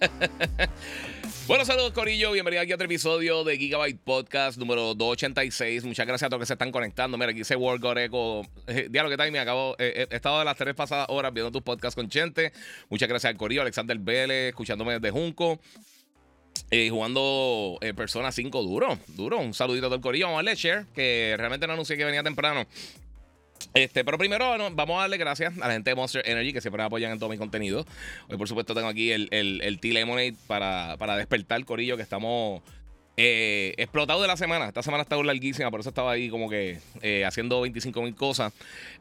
Bueno, saludos Corillo, bienvenido aquí a otro episodio de Gigabyte Podcast número 286. Muchas gracias a todos que se están conectando. Mira, aquí dice World Goreco. Eh, ¿qué tal? Me acabo, eh, he estado de las tres pasadas horas viendo tus podcasts con Chente. Muchas gracias al Corillo, Alexander Vélez, escuchándome desde Junco. Eh, jugando eh, Persona 5 duro, duro. Un saludito a todo el Corillo. Vamos a darle share, que realmente no anuncié que venía temprano. Este, pero primero vamos a darle gracias a la gente de Monster Energy que siempre me apoyan en todo mi contenido. Hoy, por supuesto, tengo aquí el, el, el T-Lemonade para, para despertar el corillo que estamos eh, explotado de la semana. Esta semana está larguísima, por eso estaba ahí como que eh, haciendo 25 mil cosas.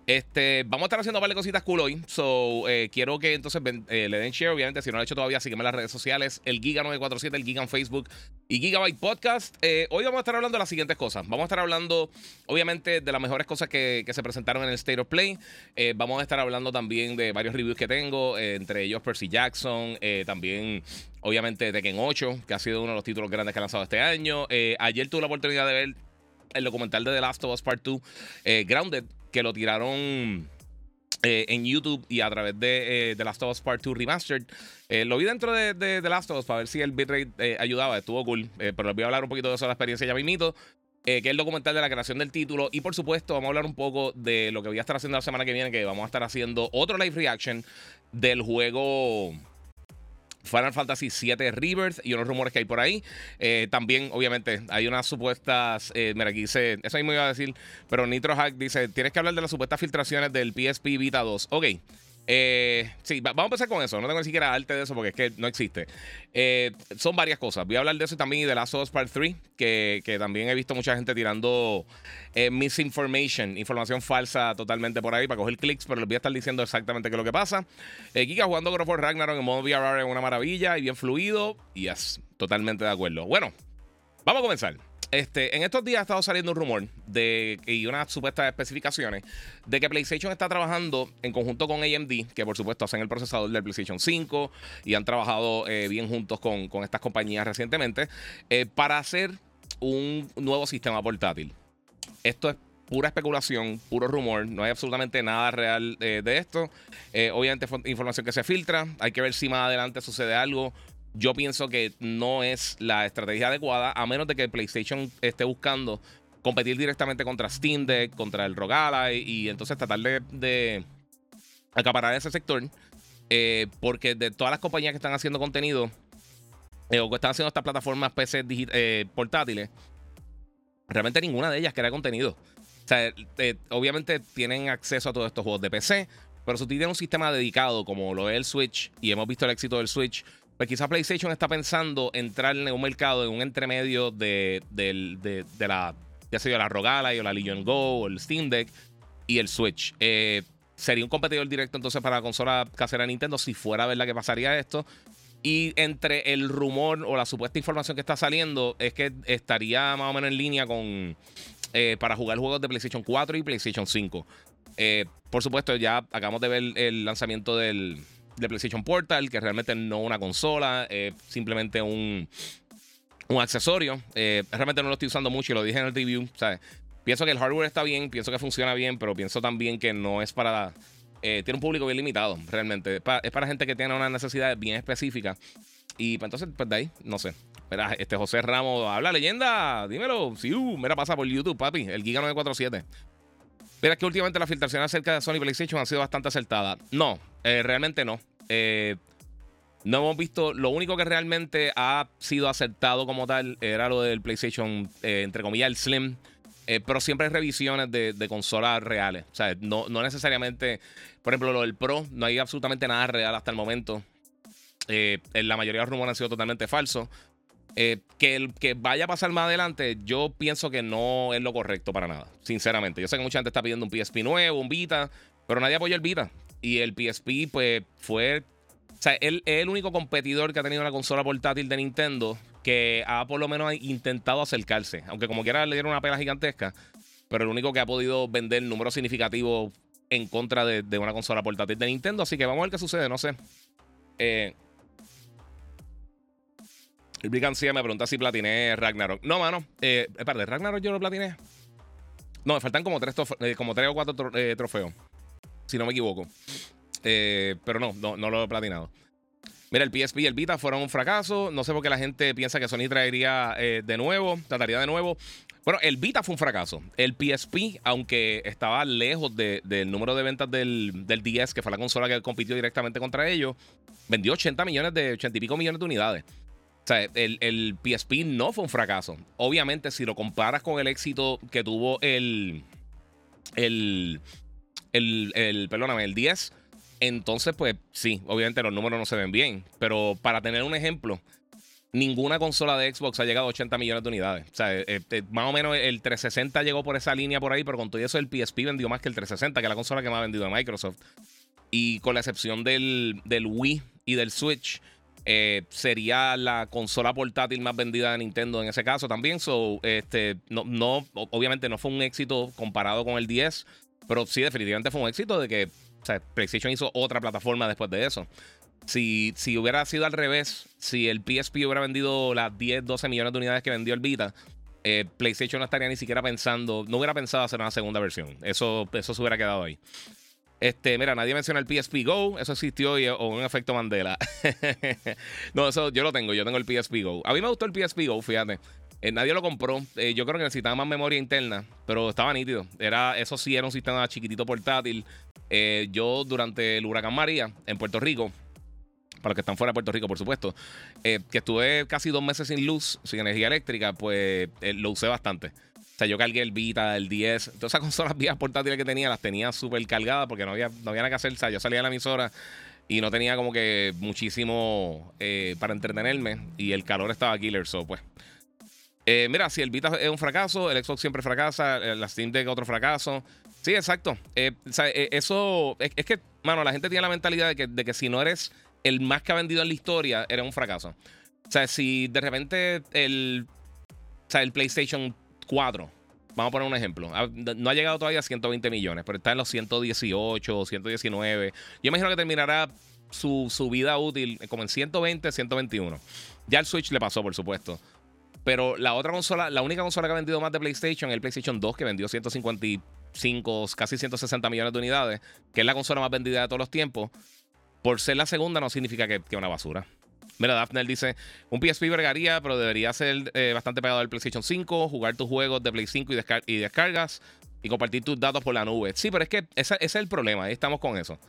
Este, vamos a estar haciendo un par de cositas cool hoy. So, eh, quiero que entonces le den share. Obviamente, si no lo han hecho todavía, sígueme en las redes sociales: el Giga947, el Giga en Facebook y Gigabyte Podcast. hoy vamos a estar hablando de las siguientes cosas. Vamos a estar hablando, obviamente, de las mejores cosas que, que se presentaron en el State of Play. vamos a estar hablando también de varios reviews que tengo, entre ellos Percy Jackson, también Obviamente Tekken 8, que ha sido uno de los títulos grandes que ha lanzado este año. Eh, ayer tuve la oportunidad de ver el documental de The Last of Us Part 2, eh, Grounded, que lo tiraron eh, en YouTube y a través de The Last of Us Part 2 Remastered. lo vi dentro de, The Last of Us para ver si el bitrate ayudaba, estuvo cool. pero les voy a hablar un poquito de eso, de la experiencia ya mismito. que es el documental de la creación del título. Y por supuesto, vamos a hablar un poco de lo que voy a estar haciendo la semana que viene, que vamos a estar haciendo otro live reaction del juego Final Fantasy VII Rebirth y unos rumores que hay por ahí. Eh, también, obviamente, hay unas supuestas. Eh, mira, aquí dice. Eso mismo iba a decir. Pero Nitro Hack dice: Tienes que hablar de las supuestas filtraciones del PSP Vita 2. Ok. Eh, sí, vamos a empezar con eso. No tengo ni siquiera arte de eso porque es que no existe. Eh, son varias cosas. Voy a hablar de eso también y de Last of Us Part 3, que, que también he visto mucha gente tirando eh, misinformation, información falsa totalmente por ahí para coger clics, pero les voy a estar diciendo exactamente qué es lo que pasa. Eh, Kika jugando God of War Ragnarok en modo VR es una maravilla y bien fluido. Y es totalmente de acuerdo. Bueno, vamos a comenzar. Este, en estos días ha estado saliendo un rumor de, y unas supuestas especificaciones de que PlayStation está trabajando en conjunto con AMD, que por supuesto hacen el procesador del PlayStation 5 y han trabajado eh, bien juntos con, estas compañías recientemente, eh, para hacer un nuevo sistema portátil. Esto es pura especulación, puro rumor, no hay absolutamente nada real eh, de esto. obviamente fue información que se filtra, hay que ver si más adelante sucede algo yo pienso que no es la estrategia adecuada, a menos de que PlayStation esté buscando competir directamente contra Steam Deck, contra el Rogala y, entonces tratar de, acaparar ese sector. Eh, porque de todas las compañías que están haciendo contenido eh, o que están haciendo estas plataformas PC eh, portátiles, realmente ninguna de ellas crea contenido. O sea, obviamente tienen acceso a todos estos juegos de PC, pero si tienen un sistema dedicado como lo es el Switch, y hemos visto el éxito del Switch, pues quizás PlayStation está pensando entrar en un mercado, en un entremedio de, la, ya sea la Rogala o la Legion Go o el Steam Deck y el Switch. Eh, sería un competidor directo entonces para la consola casera Nintendo si fuera verdad que pasaría esto. Y entre el rumor o la supuesta información que está saliendo es que estaría más o menos en línea con eh, para jugar juegos de PlayStation 4 y PlayStation 5. Eh, por supuesto, ya acabamos de ver el lanzamiento del, de PlayStation Portal, que realmente no una consola, simplemente un, un accesorio. Eh, realmente no lo estoy usando mucho y lo dije en el review. Pienso que el hardware está bien, pienso que funciona bien, pero pienso también que no es para... Eh, tiene un público bien limitado, realmente. Es para, gente que tiene una necesidad bien específica. Y pues, entonces, pues de ahí, no sé. Mira, este José Ramos, habla leyenda, dímelo. Sí, uh, mira, pasa por YouTube, papi, el Giga 947. Mira que últimamente las filtraciones acerca de Sony PlayStation han sido bastante acertadas. No, eh, realmente no. Eh, no hemos visto, lo único que realmente ha sido acertado como tal era lo del PlayStation, eh, entre comillas, el Slim. pero siempre hay revisiones de, consolas reales. O sea, no, no, necesariamente, por ejemplo, lo del Pro, no hay absolutamente nada real hasta el momento. en la mayoría de los rumores han sido totalmente falsos. que, el, que vaya a pasar más adelante, yo pienso que no es lo correcto para nada, sinceramente. Yo sé que mucha gente está pidiendo un PSP nuevo, un Vita, pero nadie apoya el Vita. Y el PSP, pues, fue O sea, él es el único competidor que ha tenido una consola portátil de Nintendo que ha por lo menos intentado acercarse. Aunque como quiera le dieron una pena gigantesca. Pero el único que ha podido vender números significativos en contra de, una consola portátil de Nintendo. Así que vamos a ver qué sucede, no sé. Eh, el me pregunta si platiné Ragnarok. No, mano. Eh, espérate, ¿Ragnarok yo lo platiné? No, me faltan como tres, eh, como tres o cuatro eh, trofeos. Si no me equivoco. Eh, pero no, no, no lo he platinado. Mira, el PSP y el Vita fueron un fracaso. No sé por qué la gente piensa que Sony traería de nuevo, trataría de nuevo. Bueno, el Vita fue un fracaso. El PSP, aunque estaba lejos del número de ventas del, del, 10, que fue la consola que compitió directamente contra ellos, vendió 80 millones de 80 y pico millones de unidades. O sea, el, el, PSP no fue un fracaso. Obviamente, si lo comparas con el éxito que tuvo el. El. El. el perdóname, el 10. Entonces, pues sí, obviamente los números no se ven bien. Pero para tener un ejemplo, ninguna consola de Xbox ha llegado a 80 millones de unidades. O sea, eh, eh, más o menos el 360 llegó por esa línea por ahí, pero con todo eso el PSP vendió más que el 360, que es la consola que más ha vendido de Microsoft. Y con la excepción del, del Wii y del Switch, eh, sería la consola portátil más vendida de Nintendo en ese caso también. So, este, no, no, obviamente no fue un éxito comparado con el 10, pero sí, definitivamente fue un éxito de que PlayStation hizo otra plataforma después de eso. Si, si hubiera sido al revés, si el PSP hubiera vendido las 10, 12 millones de unidades que vendió el Vita, eh, PlayStation no estaría ni siquiera pensando, no hubiera pensado hacer una segunda versión. Eso, eso se hubiera quedado ahí. Este, mira, nadie menciona el PSP Go. Eso existió y, o un efecto Mandela. no, eso yo lo tengo. Yo tengo el PSP Go. A mí me gustó el PSP Go, fíjate. Eh, nadie lo compró. Eh, yo creo que necesitaba más memoria interna, pero estaba nítido. Era, eso sí era un sistema chiquitito portátil. Eh, yo durante el huracán María en Puerto Rico, para los que están fuera de Puerto Rico, por supuesto, que estuve casi dos meses sin luz, sin energía eléctrica, pues lo usé bastante. O sea, yo cargué el Vita, el 10, todas esas consolas viejas portátiles que tenía, las tenía súper cargadas porque no había, no había nada que hacer. O sea, yo salía de la emisora y no tenía como que muchísimo para entretenerme y el calor estaba killer, so pues. Eh, mira, si el Vita es un fracaso, el Xbox siempre fracasa, la Steam Deck otro fracaso. Sí, exacto. Eh, o sea, eso es, que, mano, la gente tiene la mentalidad de que, de que si no eres el más que ha vendido en la historia, eres un fracaso. O sea, si de repente el, o sea, el PlayStation 4. Vamos a poner un ejemplo. No ha llegado todavía a 120 millones, pero está en los 118, 119. Yo imagino que terminará su, vida útil como en 120, 121. Ya el Switch le pasó, por supuesto. Pero la otra consola, la única consola que ha vendido más de PlayStation es el PlayStation 2, que vendió 155, casi 160 millones de unidades, que es la consola más vendida de todos los tiempos. Por ser la segunda no significa que es una basura. Mira, Daphne dice: Un PSP vergaría, pero debería ser eh, bastante pegado al PlayStation 5, jugar tus juegos de Play 5 y, descargas y compartir tus datos por la nube. Sí, pero es que ese, es el problema. Ahí estamos con eso.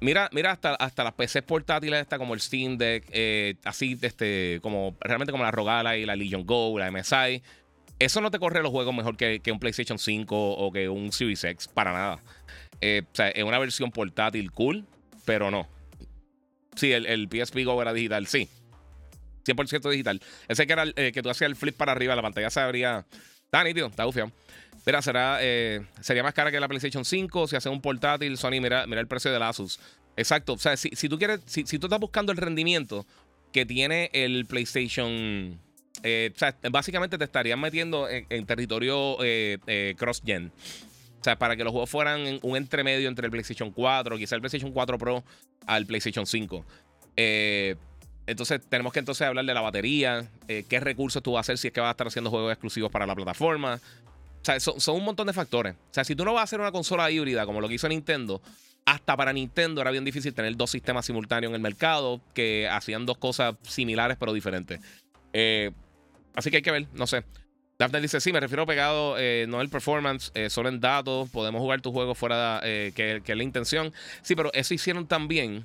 Mira, mira hasta, hasta las PCs portátiles, como el Steam Deck, eh, así, este, como realmente como la Rogala y la Legion Go, la MSI. Eso no te corre los juegos mejor que, un PlayStation 5 o que un Series X, para nada. Eh, o sea, es una versión portátil cool, pero no. Sí, el, el PSP Go era digital, sí. 100% digital. Ese que era eh, que tú hacías el flip para arriba, la pantalla se abría. Está nítido, está bufiado. Mira, será, eh, sería más cara que la PlayStation 5. Si hace un portátil, Sony, mira, mira el precio del Asus. Exacto. O sea, si, tú quieres, si, tú estás buscando el rendimiento que tiene el PlayStation. Eh, o sea, básicamente te estarían metiendo en, territorio cross-gen. O sea, para que los juegos fueran un entremedio entre el PlayStation 4, quizá el PlayStation 4 Pro al PlayStation 5. Eh, entonces tenemos que entonces hablar de la batería, eh, qué recursos tú vas a hacer si es que vas a estar haciendo juegos exclusivos para la plataforma. O sea, son, un montón de factores. O sea, si tú no vas a hacer una consola híbrida como lo que hizo Nintendo, hasta para Nintendo era bien difícil tener dos sistemas simultáneos en el mercado que hacían dos cosas similares pero diferentes. Eh, así que hay que ver, no sé. Daphne dice, sí, me refiero pegado, eh, no el performance, eh, solo en datos, podemos jugar tu juego fuera eh, que, que, es la intención. Sí, pero eso hicieron también.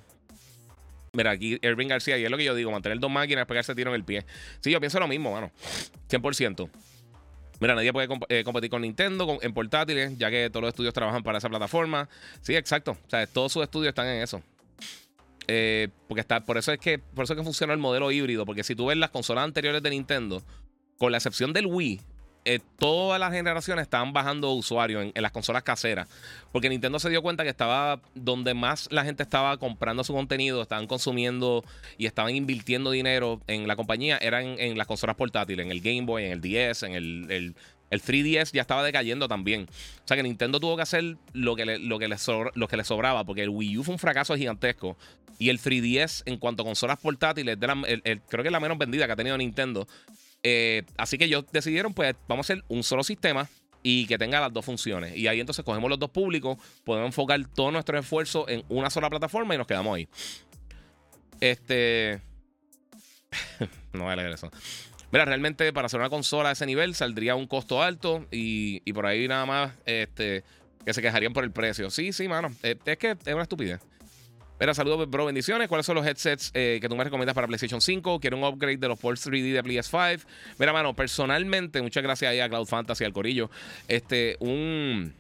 Mira, aquí Irving García, y es lo que yo digo, mantener dos máquinas, pegarse tiro en el pie. Sí, yo pienso lo mismo, mano. 100%. Mira, nadie puede competir con Nintendo en portátiles, ya que todos los estudios trabajan para esa plataforma. Sí, exacto. O sea, todos sus estudios están en eso. porque está, por eso es que, por eso es que funciona el modelo híbrido. Porque si tú ves las consolas anteriores de Nintendo, con la excepción del Wii, eh, todas las generaciones estaban bajando usuarios en, las consolas caseras. Porque Nintendo se dio cuenta que estaba donde más la gente estaba comprando su contenido, estaban consumiendo y estaban invirtiendo dinero en la compañía, eran en, las consolas portátiles, en el Game Boy, en el DS, en el, el 3DS ya estaba decayendo también. O sea que Nintendo tuvo que hacer lo que le, lo que le, sobraba, porque el Wii U fue un fracaso gigantesco. Y el 3DS, en cuanto a consolas portátiles, creo que es la menos vendida que ha tenido Nintendo. Eh, así que ellos decidieron, pues, vamos a hacer un solo sistema y que tenga las dos funciones. Y ahí entonces cogemos los dos públicos, podemos enfocar todo nuestro esfuerzo en una sola plataforma y nos quedamos ahí. Este. no voy a leer eso. Mira, realmente para hacer una consola de ese nivel saldría un costo alto y, por ahí nada más este, que se quejarían por el precio. Sí, sí, mano. Eh, es que es una estupidez. Mira, saludos, bro, bendiciones. ¿Cuáles son los headsets eh, que tú me recomiendas para PlayStation 5? Quiero un upgrade de los ports 3D de PS5. Mira, mano, personalmente, muchas gracias ahí a Cloud Fantasy, al Corillo. Este, un.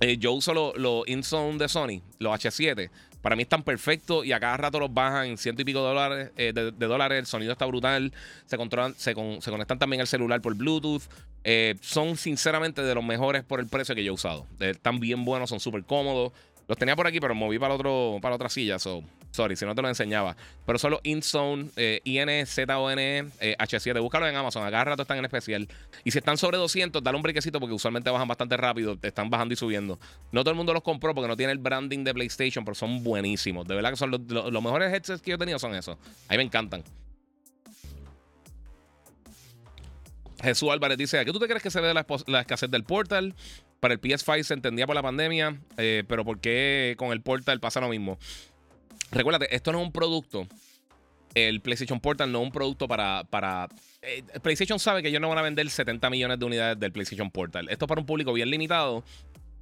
Eh, yo uso los lo InZone de Sony, los H7. Para mí están perfectos y a cada rato los bajan en ciento y pico dólares, eh, de, dólares. El sonido está brutal. Se, controlan, se, se conectan también al celular por Bluetooth. son sinceramente de los mejores por el precio que yo he usado. están bien buenos, son súper cómodos. Los tenía por aquí, pero moví para, otro, para otra silla. So, sorry, si no te lo enseñaba. Pero solo InZone, eh, INZONE, eh, H7. Búscalo en Amazon. Acá rato están en especial. Y si están sobre 200, dale un briquecito porque usualmente bajan bastante rápido. Te están bajando y subiendo. No todo el mundo los compró porque no tiene el branding de PlayStation, pero son buenísimos. De verdad que son los, los mejores headsets que yo he tenido son esos. A mí me encantan. Jesús Álvarez dice: ¿Qué tú te crees que se ve de la, escasez del Portal? Para el PS5 se entendía por la pandemia, eh, pero ¿por qué con el Portal pasa lo mismo? Recuérdate, esto no es un producto. El PlayStation Portal no es un producto para. para eh, PlayStation sabe que ellos no van a vender 70 millones de unidades del PlayStation Portal. Esto es para un público bien limitado.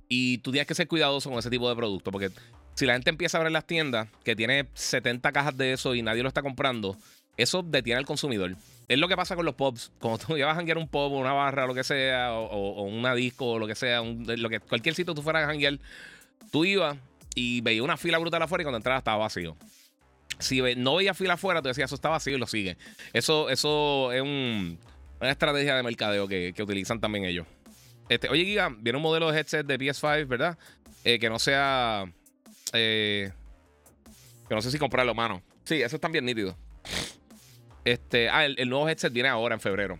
Y tú tienes que ser cuidadoso con ese tipo de producto. Porque si la gente empieza a ver las tiendas que tiene 70 cajas de eso y nadie lo está comprando, eso detiene al consumidor. Es lo que pasa con los pops. Cuando tú llevas a janguear un o una barra o lo que sea, o, una disco o lo que sea, que, cualquier sitio tú fueras a janguear, tú ibas y veías una fila brutal afuera y cuando entrabas estaba vacío. Si no veías fila afuera, tú decías, eso está vacío y lo sigue. Eso, eso es una estrategia de mercadeo que, utilizan también ellos. Este, oye, Giga, viene un modelo de headset de PS5, ¿verdad? Eh, que no sea. Eh, que no sé si comprarlo, mano. Sí, eso está bien nítido. Este, ah, el, nuevo headset viene ahora en febrero.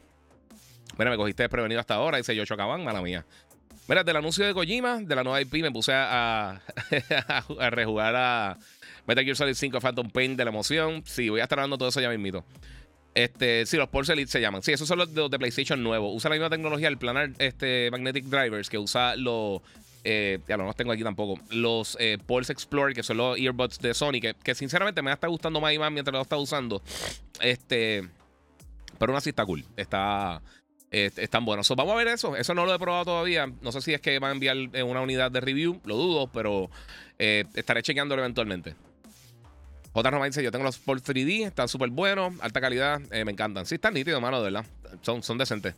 Mira, me cogiste desprevenido hasta ahora, dice Yocho Caban, mala mía. Mira, del anuncio de Kojima, de la nueva IP, me puse a, a, rejugar a Metal Gear Solid 5 Phantom Pain de la emoción. Sí, voy a estar hablando todo eso ya mismito. Este, sí, los Pulse Elite se llaman. Sí, esos son los de, PlayStation nuevo. Usa la misma tecnología, el planar este, Magnetic Drivers, que usa los eh, ya no los tengo aquí tampoco. Los eh, Pulse Explorer, que son los earbuds de Sony, que, sinceramente me está gustando más y más mientras lo está usando. Este. Pero aún así está cool. Está. están buenos. vamos a ver eso. Eso no lo he probado todavía. No sé si es que va a enviar eh, una unidad de review. Lo dudo, pero estaré chequeándolo eventualmente. J. Roma dice: Yo tengo los Pulse 3D, están súper buenos, alta calidad, me encantan. Sí, están nítidos, mano, de verdad. Son, son decentes.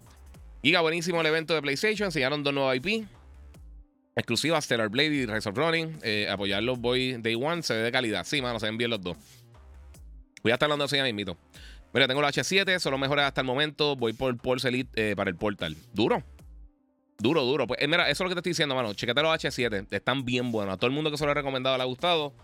Giga, buenísimo el evento de PlayStation. Enseñaron dos nuevos IP. Exclusiva Stellar Blade y Rise of Running. Eh, apoyarlos voy Day One. Se ve de calidad. Sí, mano, se ven bien los dos. Voy a estar hablando eso ya mismito. Mira, tengo los H7, son los mejores hasta el momento. Voy por Pulse Elite eh, para el Portal. Duro. Duro, duro. Pues eh, mira, eso es lo que te estoy diciendo, mano. Chequete los H7. Están bien buenos. A todo el mundo que se lo he recomendado le ha gustado.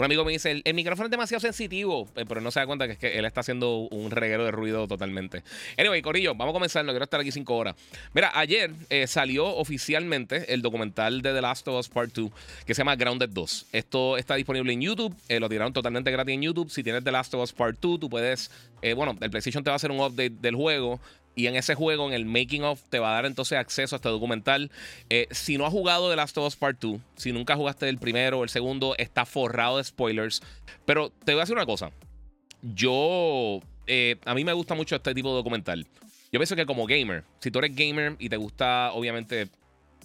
Un amigo me dice, el, micrófono es demasiado sensitivo, eh, pero no se da cuenta que es que él está haciendo un reguero de ruido totalmente. Anyway, Corillo, vamos a comenzar, no quiero estar aquí cinco horas. Mira, ayer eh, salió oficialmente el documental de The Last of Us Part 2, que se llama Grounded 2. Esto está disponible en YouTube, eh, lo tiraron totalmente gratis en YouTube. Si tienes The Last of Us Part 2, tú puedes, bueno, el PlayStation te va a hacer un update del juego y en ese juego, en el making of, te va a dar entonces acceso a este documental. Eh, si no has jugado The Last of Us Part 2, si nunca jugaste el primero o el segundo, está forrado de spoilers. Pero te voy a decir una cosa. Yo, eh, a mí me gusta mucho este tipo de documental. Yo pienso que como gamer, si tú eres gamer y te gusta, obviamente,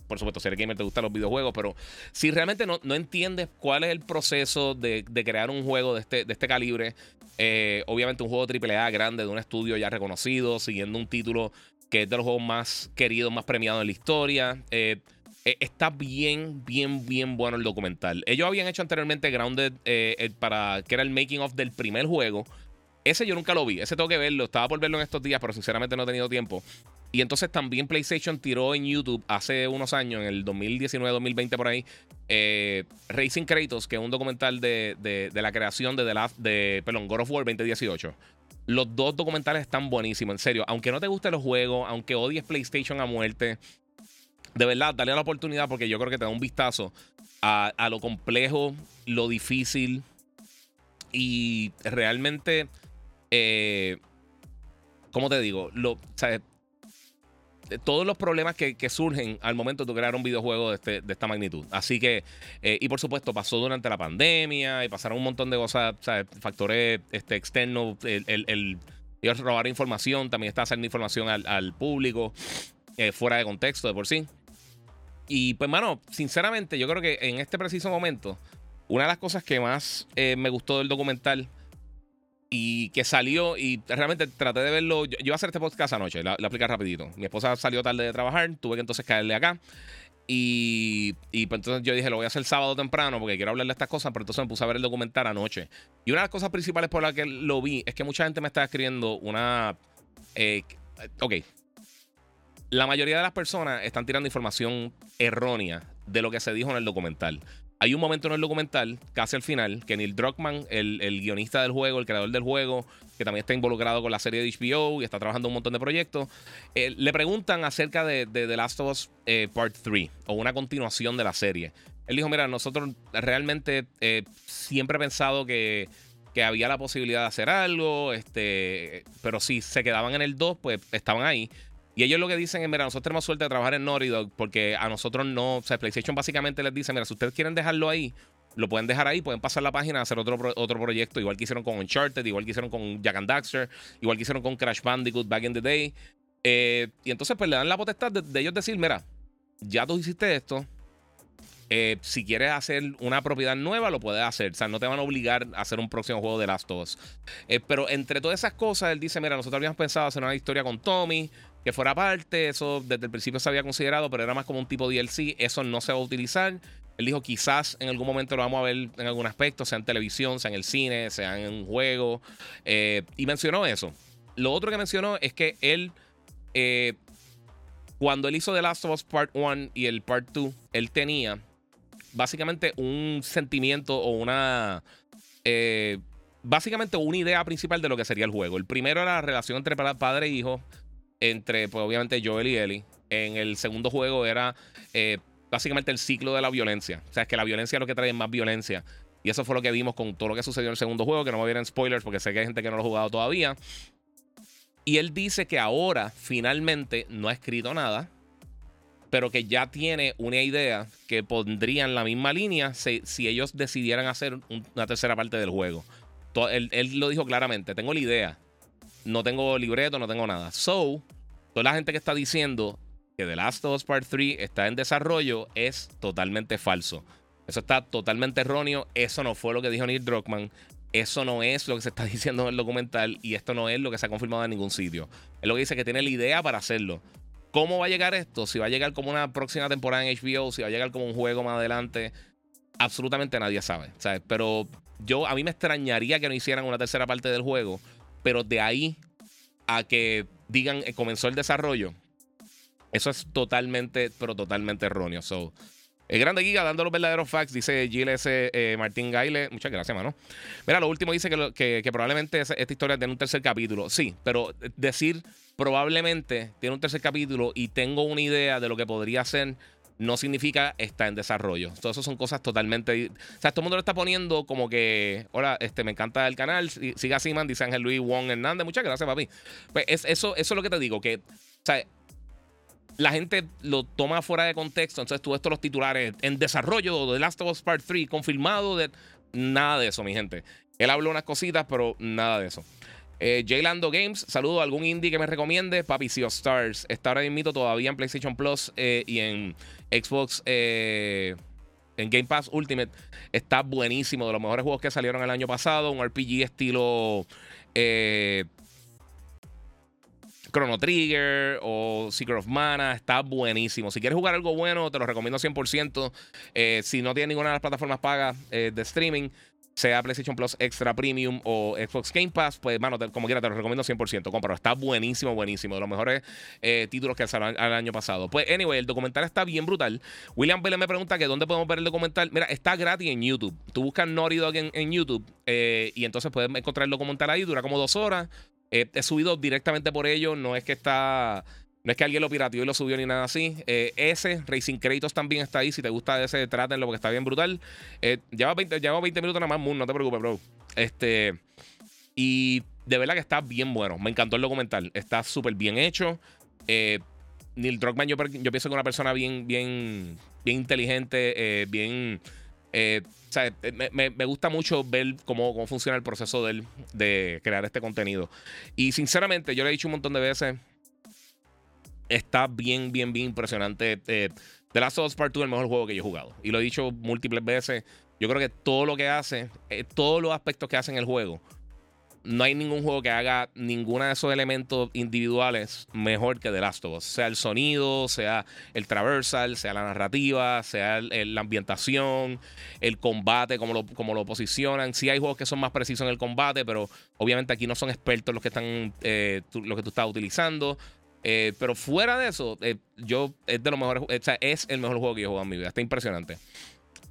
por supuesto, si eres gamer te gustan los videojuegos, pero si realmente no, no entiendes cuál es el proceso de, de crear un juego de este, de este calibre, eh, obviamente un juego AAA grande de un estudio ya reconocido, siguiendo un título que es de los juegos más queridos, más premiados en la historia. Eh, eh, está bien, bien, bien bueno el documental. Ellos habían hecho anteriormente Grounded para que era el making of del primer juego. Ese yo nunca lo vi, ese tengo que verlo. Estaba por verlo en estos días, pero sinceramente no he tenido tiempo. Y entonces también PlayStation tiró en YouTube hace unos años, en el 2019-2020 por ahí, eh, Racing Kratos, que es un documental de, la creación de, The Last, de perdón, God of War 2018. Los dos documentales están buenísimos, en serio. Aunque no te gusten los juegos, aunque odies PlayStation a muerte, de verdad, dale la oportunidad porque yo creo que te da un vistazo a, lo complejo, lo difícil y realmente, eh, ¿cómo te digo? Lo, todos los problemas que, surgen al momento de crear un videojuego de, este, de esta magnitud. Así que, eh, y por supuesto, pasó durante la pandemia y pasaron un montón de cosas, factores este, externos, el, el, robar información, también está haciendo información al, público eh, fuera de contexto de por sí. Y pues, mano, sinceramente, yo creo que en este preciso momento, una de las cosas que más eh, me gustó del documental y que salió y realmente traté de verlo. Yo, iba a hacer este podcast anoche, la, la rapidito. Mi esposa salió tarde de trabajar, tuve que entonces caerle acá. Y, pues entonces yo dije, lo voy a hacer sábado temprano porque quiero hablar de estas cosas, pero entonces me puse a ver el documental anoche. Y una de las cosas principales por las que lo vi es que mucha gente me está escribiendo una... Eh, ok. La mayoría de las personas están tirando información errónea de lo que se dijo en el documental. Hay un momento en el documental, casi al final, que Neil Druckmann, el, guionista del juego, el creador del juego, que también está involucrado con la serie de HBO y está trabajando un montón de proyectos, eh, le preguntan acerca de, The Last of Us eh, Part 3 o una continuación de la serie. Él dijo, mira, nosotros realmente eh, siempre he pensado que, que, había la posibilidad de hacer algo, este, pero si se quedaban en el 2, pues estaban ahí. Y ellos lo que dicen es, mira, nosotros tenemos suerte de trabajar en Naughty Dog porque a nosotros no, o sea, PlayStation básicamente les dice, mira, si ustedes quieren dejarlo ahí, lo pueden dejar ahí, pueden pasar la página a hacer otro, otro proyecto, igual que hicieron con Uncharted, igual que hicieron con Jack and Daxter, igual que hicieron con Crash Bandicoot back in the day. Eh, y entonces pues le dan la potestad de, ellos decir, mira, ya tú hiciste esto, eh, si quieres hacer una propiedad nueva, lo puedes hacer. O sea, no te van a obligar a hacer un próximo juego de Last of Us. Eh, pero entre todas esas cosas, él dice: Mira, nosotros habíamos pensado hacer una historia con Tommy que fuera parte. Eso desde el principio se había considerado, pero era más como un tipo DLC. Eso no se va a utilizar. Él dijo, quizás en algún momento lo vamos a ver en algún aspecto, sea en televisión, sea en el cine, sea en un juego. Eh, y mencionó eso. Lo otro que mencionó es que él, eh, cuando él hizo The Last of Us Part 1 y el Part 2, él tenía básicamente un sentimiento o una... Eh, básicamente una idea principal de lo que sería el juego. El primero era la relación entre padre e hijo entre, pues obviamente, Joel y Ellie. En el segundo juego era eh, básicamente el ciclo de la violencia. O sea, es que la violencia es lo que trae más violencia. Y eso fue lo que vimos con todo lo que sucedió en el segundo juego, que no me vienen spoilers porque sé que hay gente que no lo ha jugado todavía. Y él dice que ahora finalmente no ha escrito nada, pero que ya tiene una idea que pondría en la misma línea si, ellos decidieran hacer una tercera parte del juego. él, él, lo dijo claramente, tengo la idea, no tengo libreto, no tengo nada. So, toda la gente que está diciendo que The Last of Us Part 3 está en desarrollo es totalmente falso. Eso está totalmente erróneo. Eso no fue lo que dijo Neil Druckmann. Eso no es lo que se está diciendo en el documental y esto no es lo que se ha confirmado en ningún sitio. Es lo que dice que tiene la idea para hacerlo. ¿Cómo va a llegar esto? Si va a llegar como una próxima temporada en HBO, si va a llegar como un juego más adelante, absolutamente nadie sabe. Pero yo a mí me extrañaría que no hicieran una tercera parte del juego pero de ahí a que digan eh, comenzó el desarrollo, eso es totalmente, pero totalmente erróneo. So, el grande Giga dando los verdaderos facts, dice Giles eh, Martín Gaile. Muchas gracias, mano. Mira, lo último dice que, que, probablemente esta historia tiene un tercer capítulo. Sí, pero decir probablemente tiene un tercer capítulo y tengo una idea de lo que podría ser no significa está en desarrollo. Todo eso son cosas totalmente. O sea, todo el mundo lo está poniendo como que. Hola, este, me encanta el canal. Siga así, man, dice Ángel Luis Wong Hernández. Muchas gracias, papi. Pues eso, eso es lo que te digo, que. O sea, la gente lo toma fuera de contexto. Entonces tú estos los titulares en desarrollo de Last of Us Part 3, confirmado de. Nada de eso, mi gente. Él habló unas cositas, pero nada de eso. Eh, Lando Games, saludo. ¿Algún indie que me recomiende? Papi, Sea of Stars. Está ahora mismo todavía en PlayStation Plus eh, y en Xbox. Eh, en Game Pass Ultimate. Está buenísimo. De los mejores juegos que salieron el año pasado. Un RPG estilo. Eh, Chrono Trigger o Secret of Mana. Está buenísimo. Si quieres jugar algo bueno, te lo recomiendo 100%. si no tienes ninguna de las plataformas pagas de streaming, sea PlayStation Plus Extra Premium o Xbox Game Pass, pues, mano, como quiera, te lo recomiendo 100%. Cómpralo. Está buenísimo, buenísimo. De los mejores eh, títulos que salieron el año pasado. Pues, anyway, el documental está bien brutal. William Vélez me pregunta que dónde podemos ver el documental. Mira, está gratis en YouTube. Tú buscas Naughty Dog en, YouTube eh, y entonces puedes encontrar el documental ahí. Dura como dos horas. Eh, he subido directamente por ello. No es que está no es que alguien lo pirateó y lo subió ni nada así. Eh, ese, Racing Kratos también está ahí. Si te gusta ese, trátenlo porque está bien brutal. Eh, lleva, 20, 20 minutos nada más, Moon, no te preocupes, bro. Este. Y de verdad que está bien bueno. Me encantó el documental. Está súper bien hecho. Eh, Neil Druckmann, yo, pienso que es una persona bien, bien, bien inteligente, eh, bien. o sea, me, me, gusta mucho ver cómo, cómo funciona el proceso de él de crear este contenido. Y sinceramente, yo le he dicho un montón de veces está bien, bien, bien impresionante. Eh, The Last of Us Part 2 es el mejor juego que yo he jugado. Y lo he dicho múltiples veces. Yo creo que todo lo que hace, eh, todos los aspectos que hace el juego, no hay ningún juego que haga ninguno de esos elementos individuales mejor que The Last of Us. Sea el sonido, sea el traversal, sea la narrativa, sea la ambientación, el combate, como lo, como lo posicionan. Sí hay juegos que son más precisos en el combate, pero obviamente aquí no son expertos los que están, eh, los que tú estás utilizando. Eh, pero fuera de eso, eh, yo es de los mejores, o sea, es el mejor juego que yo he jugado en mi vida. Está impresionante.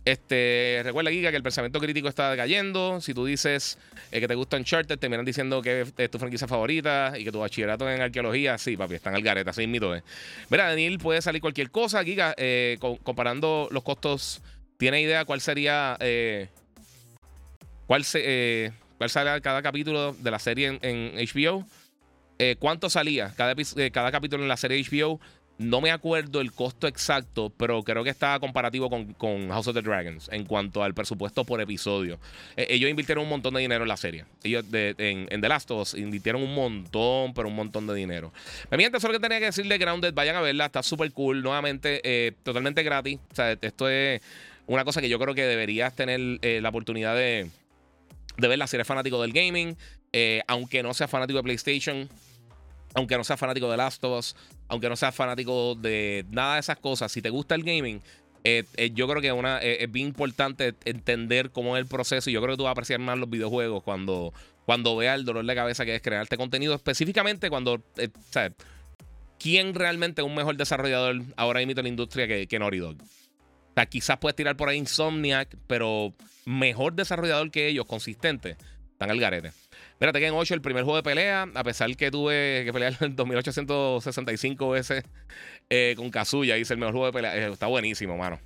Este, recuerda, Giga, que el pensamiento crítico está cayendo. Si tú dices eh, que te gusta Uncharted, te miran diciendo que es tu franquicia favorita y que tu bachillerato en arqueología, sí, papi, están al gareta, así mito es. Mira, Daniel, puede salir cualquier cosa, Giga, comparando los costos. ¿Tiene idea cuál sería, cuál, se, cuál sale cada capítulo de la serie en HBO? Eh, cuánto salía cada, eh, cada capítulo en la serie HBO. No me acuerdo el costo exacto, pero creo que está comparativo con, House of the Dragons en cuanto al presupuesto por episodio. Eh, ellos invirtieron un montón de dinero en la serie. Ellos en, The Last of Us invirtieron un montón, pero un montón de dinero. Me miente, eso es lo que tenía que decir de Grounded. Vayan a verla, está súper cool. Nuevamente, totalmente gratis. O sea, esto es una cosa que yo creo que deberías tener la oportunidad de, de ver la serie fanático del gaming. aunque no sea fanático de PlayStation, aunque no seas fanático de Last of Us, aunque no seas fanático de nada de esas cosas, si te gusta el gaming, eh, eh, yo creo que una, eh, es bien importante entender cómo es el proceso y yo creo que tú vas a apreciar más los videojuegos cuando, cuando veas el dolor de cabeza que es crear este contenido, específicamente cuando, ¿sabes? ¿Quién realmente es un mejor desarrollador ahora mismo en la industria que, que Naughty Dog? O sea, quizás puedes tirar por ahí Insomniac, pero mejor desarrollador que ellos, consistente, están al garete. Mira, en 8 el primer juego de pelea, a pesar que tuve que pelear en 2865 veces eh, con Kazuya, hice el mejor juego de pelea. Eh, está buenísimo, mano.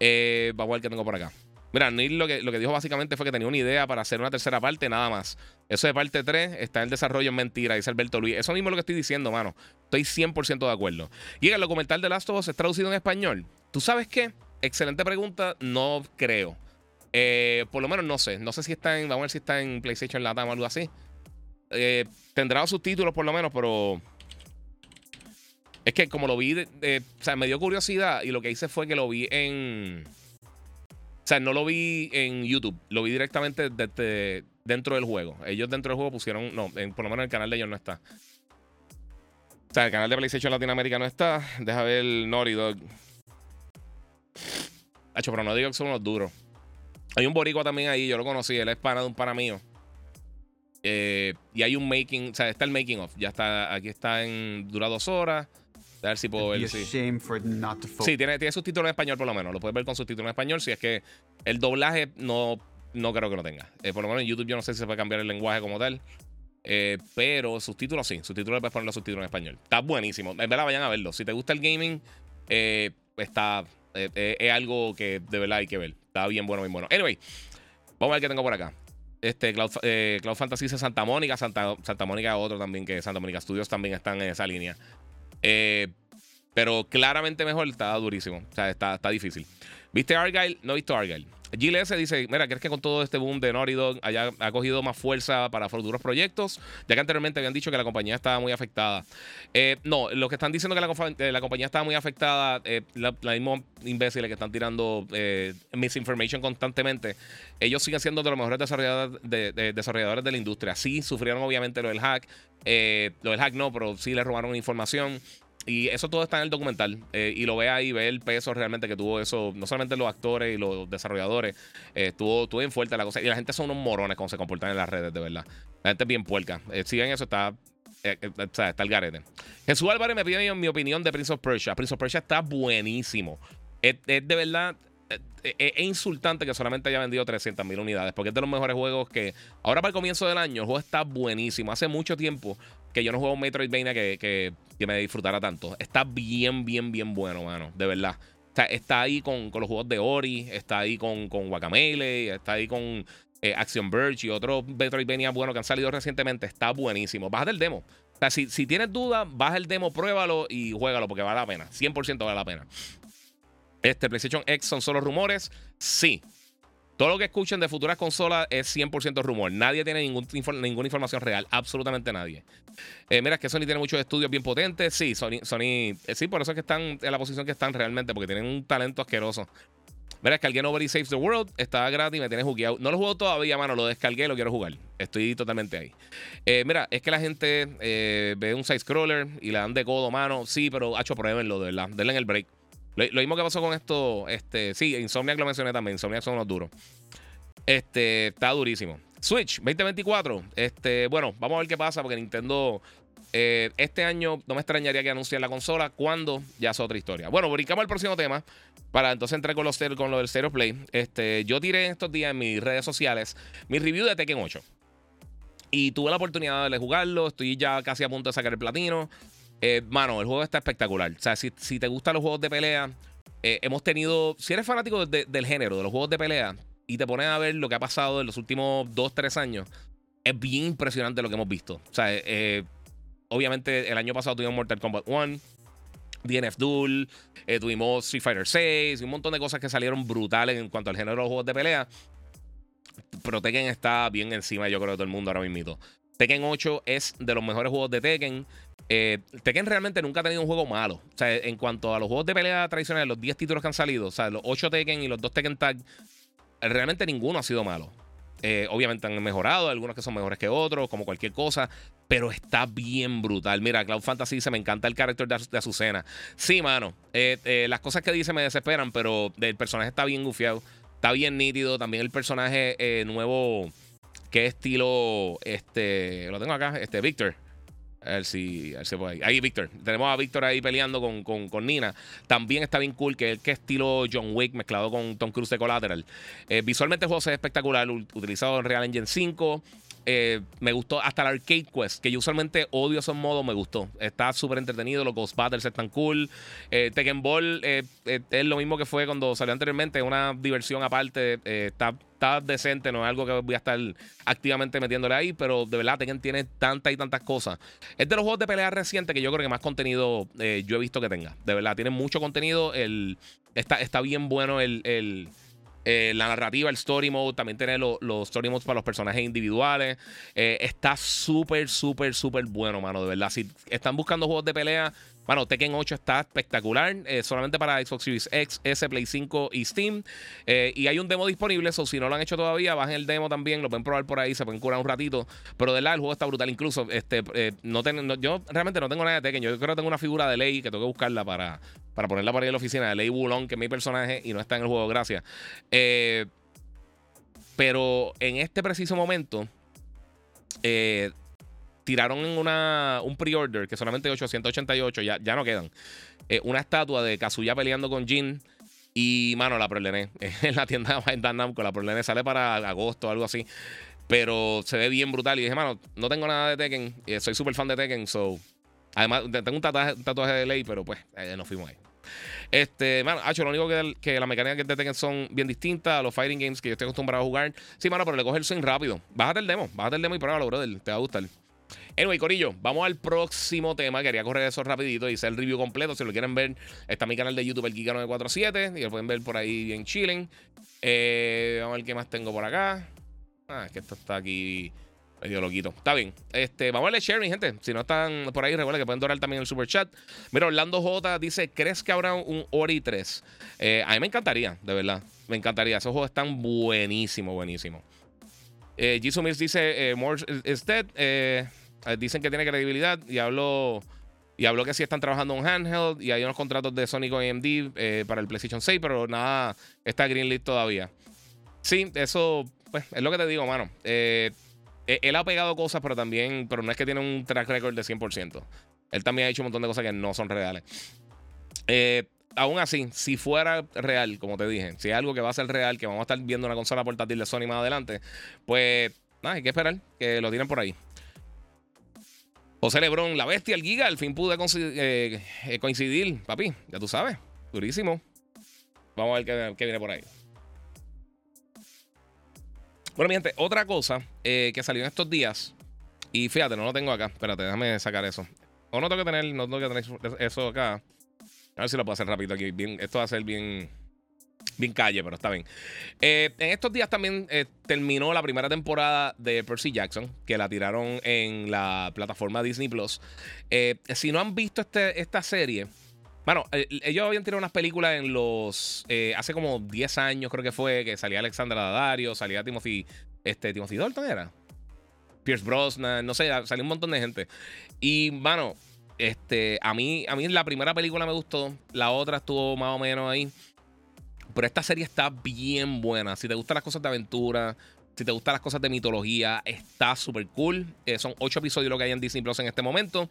Eh, vamos a ver qué tengo por acá. Mira, Neil lo que, lo que dijo básicamente fue que tenía una idea para hacer una tercera parte, nada más. Eso de parte 3 está en desarrollo en mentira, dice Alberto Luis. Eso mismo es lo que estoy diciendo, mano. Estoy 100% de acuerdo. Y el documental de Last of Us es traducido en español. ¿Tú sabes qué? Excelente pregunta, no creo. Eh, por lo menos no sé. No sé si está en. Vamos a ver si está en PlayStation Latam o algo así. Eh, tendrá subtítulos por lo menos, pero. Es que como lo vi, o sea, me dio curiosidad y lo que hice fue que lo vi en. O sea, no lo vi en YouTube, lo vi directamente desde dentro del juego. Ellos dentro del juego pusieron. No, por lo menos el canal de ellos no está. O sea, el canal de PlayStation Latinoamérica no está. Deja ver el Naughty Dog. Hacho, pero no digo que son unos duros. Hay un boricua también ahí, yo lo conocí, él es pana de un pana mío. Eh, y hay un making, o sea, está el making of. Ya está, aquí está en. Dura dos horas. A ver si puedo ver. Sí, sí tiene, tiene subtítulos en español por lo menos. Lo puedes ver con subtítulos en español. Si es que el doblaje no, no creo que lo tenga. Eh, por lo menos en YouTube yo no sé si se puede cambiar el lenguaje como tal. Eh, pero subtítulos sí. Subtítulos puedes poner los subtítulos en español. Está buenísimo. En verdad, vayan a verlo. Si te gusta el gaming, está. es algo que de verdad hay que ver. Está bien bueno, bien bueno. Anyway, vamos a ver qué tengo por acá. Este, Cloud, eh, Fantasy es Santa Mónica. Santa, Santa Mónica otro también, que Santa Mónica Studios también están en esa línea. Eh, pero claramente mejor, está durísimo. O sea, está, está difícil. ¿Viste Argyle? No he visto Argyle. GLS dice, mira, ¿crees que con todo este boom de Naughty Dog haya ha cogido más fuerza para futuros proyectos? Ya que anteriormente habían dicho que la compañía estaba muy afectada. Eh, no, los que están diciendo que la, la compañía estaba muy afectada, eh, la, misma imbéciles que están tirando eh, misinformation constantemente, ellos siguen siendo de los mejores desarrolladores de, desarrolladores de la industria. Sí, sufrieron obviamente lo del hack. lo del hack no, pero sí le robaron información. Y eso todo está en el documental. Eh, y lo ve ahí, ve el peso realmente que tuvo eso. No solamente los actores y los desarrolladores. Eh, estuvo, estuvo bien fuerte la cosa. Y la gente son unos morones como se comportan en las redes, de verdad. La gente es bien puerca. Eh, siguen eso, está. o sea, está el garete. Jesús Álvarez me pide mi, opinión de Prince of Persia. Prince of Persia está buenísimo. Es, de verdad. Es, insultante que solamente haya vendido 300.000 unidades, porque es de los mejores juegos que. Ahora para el comienzo del año, el juego está buenísimo. Hace mucho tiempo que yo no juego un Metroidvania que, que, que me disfrutara tanto. Está bien, bien, bien bueno, mano. De verdad. Está, está ahí con, con, los juegos de Ori, está ahí con, con Guacamele, está ahí con eh, Action Verge y otros Metroidvania buenos que han salido recientemente. Está buenísimo. Baja del demo. O sea, si, si tienes dudas, baja el demo, pruébalo y juégalo porque vale la pena. 100% vale la pena. Este PlayStation X son solo rumores. Sí. Todo lo que escuchen de futuras consolas es 100% rumor. Nadie tiene ningún, ninguna información real. Absolutamente nadie. Eh, mira, es que Sony tiene muchos estudios bien potentes. Sí, Sony, Sony eh, sí, por eso es que están en la posición que están realmente, porque tienen un talento asqueroso. Mira, es que alguien Nobody Saves the World. Estaba gratis, me tiene jugueado. No lo juego todavía, mano. Lo descargué y lo quiero jugar. Estoy totalmente ahí. Eh, mira, es que la gente ve un side-scroller y le dan de codo, mano. Sí, pero, hecho, pruébenlo, de verdad. Denle en el break. Lo, mismo que pasó con esto, este, sí, Insomniac lo mencioné también. Insomniac son los duros. Este, está durísimo. Switch 2024. Este, bueno, vamos a ver qué pasa porque Nintendo eh, este año no me extrañaría que anuncien la consola. Cuando ya es otra historia. Bueno, brincamos al próximo tema. Para entonces entrar con, los, con lo del Stereo Play. Este, yo tiré estos días en mis redes sociales mi review de Tekken 8. Y tuve la oportunidad de jugarlo. Estoy ya casi a punto de sacar el platino. Eh, mano, el juego está espectacular. O sea, si, te gustan los juegos de pelea, eh, hemos tenido. Si eres fanático del género, de los juegos de pelea, y te pones a ver lo que ha pasado en los últimos 2, 3 años, es bien impresionante lo que hemos visto. O sea, eh, obviamente el año pasado tuvimos Mortal Kombat 1. DNF Duel, tuvimos Street Fighter 6 y un montón de cosas que salieron brutales en cuanto al género de los juegos de pelea. Pero Tekken está bien encima, yo creo, de todo el mundo ahora mismo. Tekken 8 es de los mejores juegos de Tekken. Eh, Tekken realmente nunca ha tenido un juego malo. O sea, en cuanto a los juegos de pelea tradicionales, los 10 títulos que han salido, o sea, los 8 Tekken y los 2 Tekken Tag, realmente ninguno ha sido malo. Eh, obviamente han mejorado, algunos que son mejores que otros, como cualquier cosa, pero está bien brutal. Mira, Cloud Fantasy dice: Me encanta el carácter de, Azucena. Sí, mano, eh, las cosas que dice me desesperan, pero el personaje está bien gufiado, está bien nítido. También el personaje nuevo, que estilo, este, lo tengo acá, este, Victor. A ver si, se puede. Ahí, Víctor. Tenemos a Víctor ahí peleando con, con, Nina. También está bien cool, que es estilo John Wick mezclado con Tom Cruise de Collateral. Eh, visualmente el se ve espectacular, utilizado en Real Engine 5. Eh, me gustó hasta el Arcade Quest, que yo usualmente odio esos modos, me gustó. Está súper entretenido, los Ghost Battles están cool. Eh, Tekken Ball es lo mismo que fue cuando salió anteriormente, una diversión aparte. está está decente, no es algo que voy a estar activamente metiéndole ahí, pero de verdad Tekken tiene tantas y tantas cosas. Es de los juegos de pelea recientes que yo creo que más contenido eh, yo he visto que tenga. De verdad, tiene mucho contenido. El, está, está bien bueno el, eh, la narrativa, el story mode, también tiene los story modes para los personajes individuales. Eh, está súper, súper, súper bueno, mano, de verdad. Si están buscando juegos de pelea, bueno, Tekken 8 está espectacular, eh, solamente para Xbox Series X, S, Play 5 y Steam. Eh, y hay un demo disponible, so si no lo han hecho todavía, bajen el demo también, lo pueden probar por ahí, se pueden curar un ratito. Pero de verdad, el juego está brutal. Incluso, este, eh, no, yo realmente no tengo nada de Tekken. Yo creo que tengo una figura de ley que tengo que buscarla para, para ponerla por ahí en la oficina, de Ley Bulon, que es mi personaje y no está en el juego, gracias. pero en este preciso momento, tiraron en una, un pre-order que solamente 888, ya, ya no quedan. Eh, una estatua de Kazuya peleando con Jin. Y, mano, la problemé en la tienda de Namco. La problemé sale para agosto o algo así. Pero se ve bien brutal. Y dije, mano, no tengo nada de Tekken. Eh, soy súper fan de Tekken. So. Además, tengo un tatuaje, de ley, pero pues eh, nos fuimos ahí. Este, mano, hecho lo único que, que las mecánicas de Tekken son bien distintas a los fighting games que yo estoy acostumbrado a jugar. Sí, mano, pero le coge el swing rápido. Bájate el demo, bájate el demo y pruébalo, brother. Te va a gustar. Anyway, Corillo, vamos al próximo tema. Quería correr eso rapidito y hacer el review completo. Si lo quieren ver, está mi canal de YouTube, el Giga947. Y lo pueden ver por ahí bien chilling. Eh, vamos a ver qué más tengo por acá. Ah, es que esto está aquí medio loquito. Está bien. Este, vamos a darle sharing, gente. Si no están por ahí, recuerden que pueden donar también el super chat. Mira, Orlando J dice: ¿Crees que habrá un Ori 3? Eh, a mí me encantaría, de verdad. Me encantaría. Esos juegos están buenísimos, buenísimos. Eh, Jisoo dice: eh, More is dead. Eh, dicen que tiene credibilidad. Y hablo Y habló que sí están trabajando en handheld y hay unos contratos de Sonic con AMD eh, para el PlayStation 6, pero nada está greenlit todavía. Sí, eso pues, es lo que te digo, mano. Eh, e, él ha pegado cosas, pero también, pero no es que tiene un track record de 100%. Él también ha hecho un montón de cosas que no son reales. Eh, aún así, si fuera real, como te dije, si es algo que va a ser real, que vamos a estar viendo una consola portátil de Sony más adelante, pues nada, hay que esperar que lo tiren por ahí. José Lebron, la bestia, el giga, al fin pude eh, eh, coincidir, papi, ya tú sabes, durísimo. Vamos a ver qué, viene por ahí. Bueno, mi gente, otra cosa eh, que salió en estos días, y fíjate, no lo tengo acá, espérate, déjame sacar eso. O no tengo que tener, no tengo que tener eso acá. A ver si lo puedo hacer rápido aquí. Bien, esto va a ser bien, bien calle, pero está bien. Eh, en estos días también eh, terminó la primera temporada de Percy Jackson, que la tiraron en la plataforma Disney Plus. Eh, si no han visto este, esta serie, bueno, ellos habían tirado unas películas en los. hace como 10 años, creo que fue, que salía Alexandra Daddario, salía Timothy. Este, Timothy Dalton era. Pierce Brosnan, no sé, salió un montón de gente. Y, bueno, este, a mí, a mí la primera película me gustó, la otra estuvo más o menos ahí. Pero esta serie está bien buena. Si te gustan las cosas de aventura, si te gustan las cosas de mitología, está súper cool. Eh, son ocho episodios lo que hay en Disney Plus en este momento.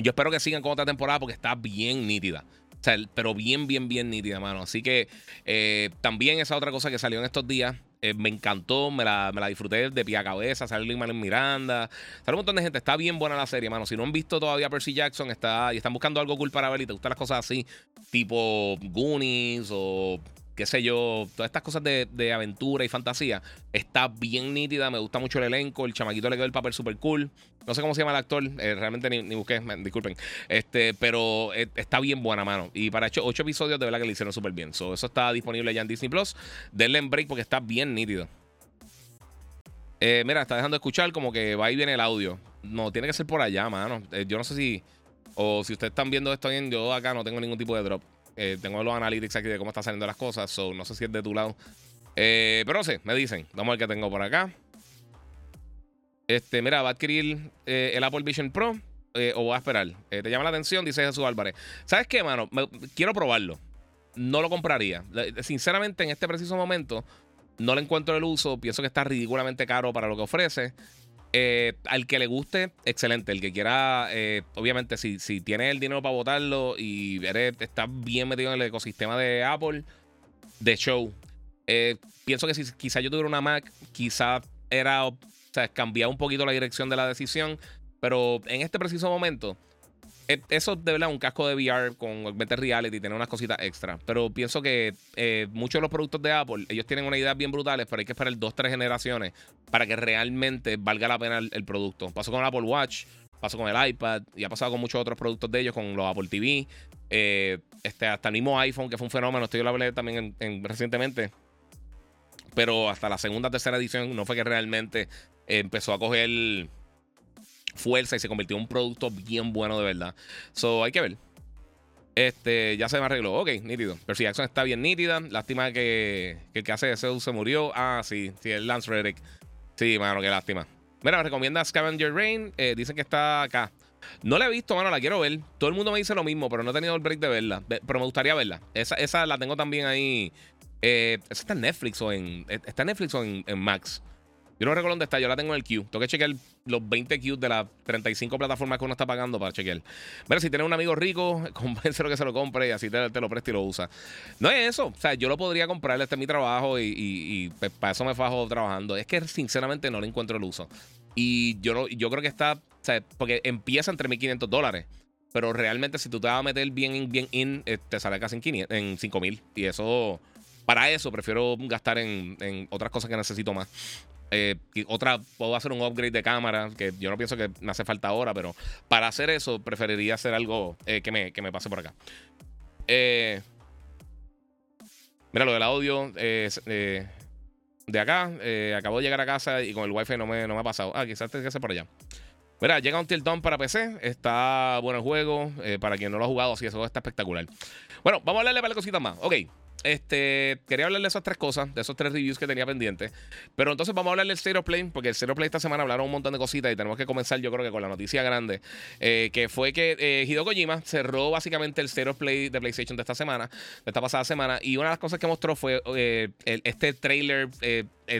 Yo espero que sigan con otra temporada porque está bien nítida. O sea, pero bien, bien, bien nítida, mano. Así que eh, también esa otra cosa que salió en estos días eh, me encantó, me la, disfruté de pie a cabeza. Sale Lin en Miranda. Sale un montón de gente. Está bien buena la serie, mano. Si no han visto todavía Percy Jackson está, y están buscando algo cool para ver y te gustan las cosas así, tipo Goonies o qué sé yo, todas estas cosas de, aventura y fantasía, está bien nítida, me gusta mucho el elenco, el chamaquito le quedó el papel súper cool. No sé cómo se llama el actor, eh, realmente ni, busqué, disculpen. Este, pero eh, está bien buena mano. Y para hecho, ocho episodios de verdad que le hicieron súper bien. eso está disponible ya en Disney Plus. Denle en break porque está bien nítido. Eh, mira, está dejando de escuchar como que va y viene el audio. No, tiene que ser por allá, mano. yo no sé si. O si ustedes están viendo esto bien, yo acá no tengo ningún tipo de drop. Eh, tengo los analytics aquí de cómo están saliendo las cosas. So, no sé si es de tu lado. Eh, pero no sé, me dicen. Vamos a ver qué tengo por acá. Este, mira, va a adquirir eh, el Apple Vision Pro o va a esperar. ¿Te llama la atención? Dice Jesús Álvarez. ¿Sabes qué, mano? quiero probarlo. No lo compraría. Sinceramente, en este preciso momento, no le encuentro el uso. Pienso que está ridículamente caro para lo que ofrece. Eh, al que le guste, excelente. El que quiera, eh, obviamente, si, si tiene el dinero para votarlo y está bien metido en el ecosistema de Apple, de show. Eh, pienso que si quizá yo tuviera una Mac, quizá era, o sea, cambiar un poquito la dirección de la decisión. Pero en este preciso momento, eso de verdad, un casco de VR con augmented reality, tiene unas cositas extra. Pero pienso que eh, muchos de los productos de Apple, ellos tienen una idea bien brutales, pero hay que esperar dos, tres generaciones para que realmente valga la pena el, producto. Pasó con el Apple Watch, pasó con el iPad y ha pasado con muchos otros productos de ellos, con los Apple TV, eh, este, hasta el mismo iPhone, que fue un fenómeno. Esto yo hablé también recientemente. Pero hasta la segunda, tercera edición no fue que realmente empezó a coger fuerza y se convirtió en un producto bien bueno de verdad. So, hay que ver. Este, ya se me arregló. Ok, nítido. Percy Jackson está bien nítida. Lástima que, el que hace Zeus se murió. Ah, sí, sí, el Lance Reddick. Sí, mano, qué lástima. Mira, me recomienda Scavenger Rain. Eh, dicen que está acá. No la he visto, mano, la quiero ver. Todo el mundo me dice lo mismo, pero no he tenido el break de verla. Pero me gustaría verla. Esa, esa la tengo también ahí. Eh, esa está en Netflix o en. Está en Netflix o en Max. Yo no recuerdo dónde está, yo la tengo en el queue. Tengo que chequear los 20 queues de las 35 plataformas que uno está pagando para chequear. Mira, si tienes un amigo rico, convéncelo que se lo compre y así te, lo preste y lo usa. No es eso. O sea, yo lo podría comprar, este es mi trabajo y, pues, para eso me fajo trabajando. Es que sinceramente no le encuentro el uso. Y yo, yo creo que está, o sea, porque empieza entre 1.500 dólares. Pero realmente si tú te vas a meter bien in, bien in, eh, te sale casi en, 500, en 5.000. Y eso, para eso prefiero gastar en otras cosas que necesito más. Eh, otra, puedo hacer un upgrade de cámara, que yo no pienso que me hace falta ahora, pero para hacer eso preferiría hacer algo eh, que, me, que, me, pase por acá. Eh, mira, lo del audio de acá, acabo de llegar a casa y con el wifi no me, no me ha pasado. Ah, quizás tenga que ser por allá. Mira, llega un Tilton para PC, está bueno el juego, para quien no lo ha jugado, así eso está espectacular. Bueno, vamos a darle para cositas más. Ok, este, quería hablar de esas tres cosas, de esos tres reviews que tenía pendientes. Pero entonces vamos a hablar del of Play, porque el of Play esta semana hablaron un montón de cositas y tenemos que comenzar, yo creo que con la noticia grande, eh, que fue que eh, Hideo Kojima cerró básicamente el of Play de PlayStation de esta semana, de esta pasada semana. Y una de las cosas que mostró fue eh, este trailer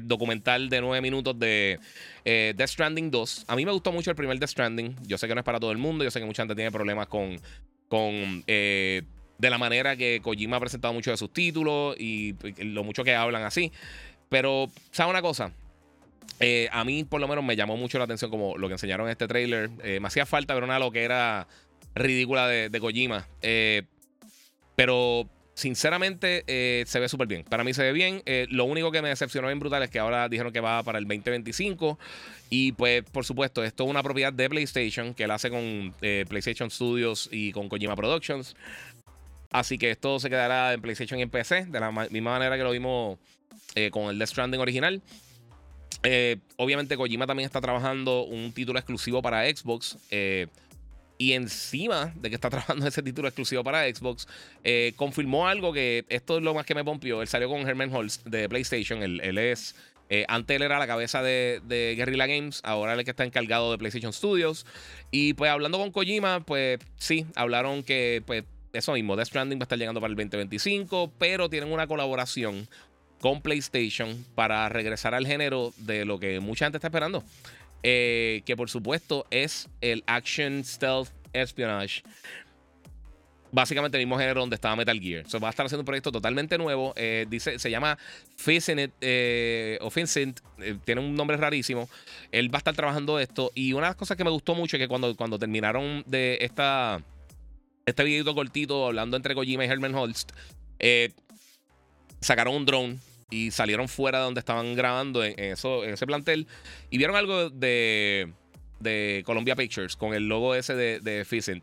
documental de nueve minutos de Death Stranding 2. A mí me gustó mucho el primer Death Stranding. Yo sé que no es para todo el mundo, yo sé que mucha gente tiene problemas con con de la manera que Kojima ha presentado muchos de sus títulos y lo mucho que hablan así. Pero, ¿sabe una cosa? Eh, a mí, por lo menos, me llamó mucho la atención como lo que enseñaron en este trailer. Eh, me hacía falta ver una lo que era ridícula de, Kojima. Eh, pero, sinceramente, se ve súper bien. Para mí se ve bien. lo único que me decepcionó bien brutal es que ahora dijeron que va para el 2025. Y, pues, por supuesto, esto es una propiedad de PlayStation que él hace con PlayStation Studios y con Kojima Productions. Así que esto se quedará en PlayStation y en PC, de la misma manera que lo vimos eh, con el Death Stranding original. Eh, obviamente Kojima también está trabajando un título exclusivo para Xbox. Eh, y encima de que está trabajando ese título exclusivo para Xbox, confirmó algo que esto es lo más que me pompió. Él salió con Herman Holtz de PlayStation. Él, es. antes él era la cabeza de, de, Guerrilla Games, ahora él es el que está encargado de PlayStation Studios. Y pues hablando con Kojima, pues sí, hablaron que pues eso mismo, Death Stranding va a estar llegando para el 2025, pero tienen una colaboración con PlayStation para regresar al género de lo que mucha gente está esperando. Eh, que por supuesto es el Action Stealth Espionage. Básicamente el mismo género donde estaba Metal Gear. So, va a estar haciendo un proyecto totalmente nuevo. Eh, dice, se llama Fincent, eh, o eh, tiene un nombre rarísimo. Él va a estar trabajando esto. Y una de las cosas que me gustó mucho es que cuando, cuando terminaron de esta este videito cortito hablando entre Kojima y Herman Holst, eh, sacaron un drone y salieron fuera de donde estaban grabando en, eso, en ese plantel. Y vieron algo de, de Columbia Pictures con el logo ese de, de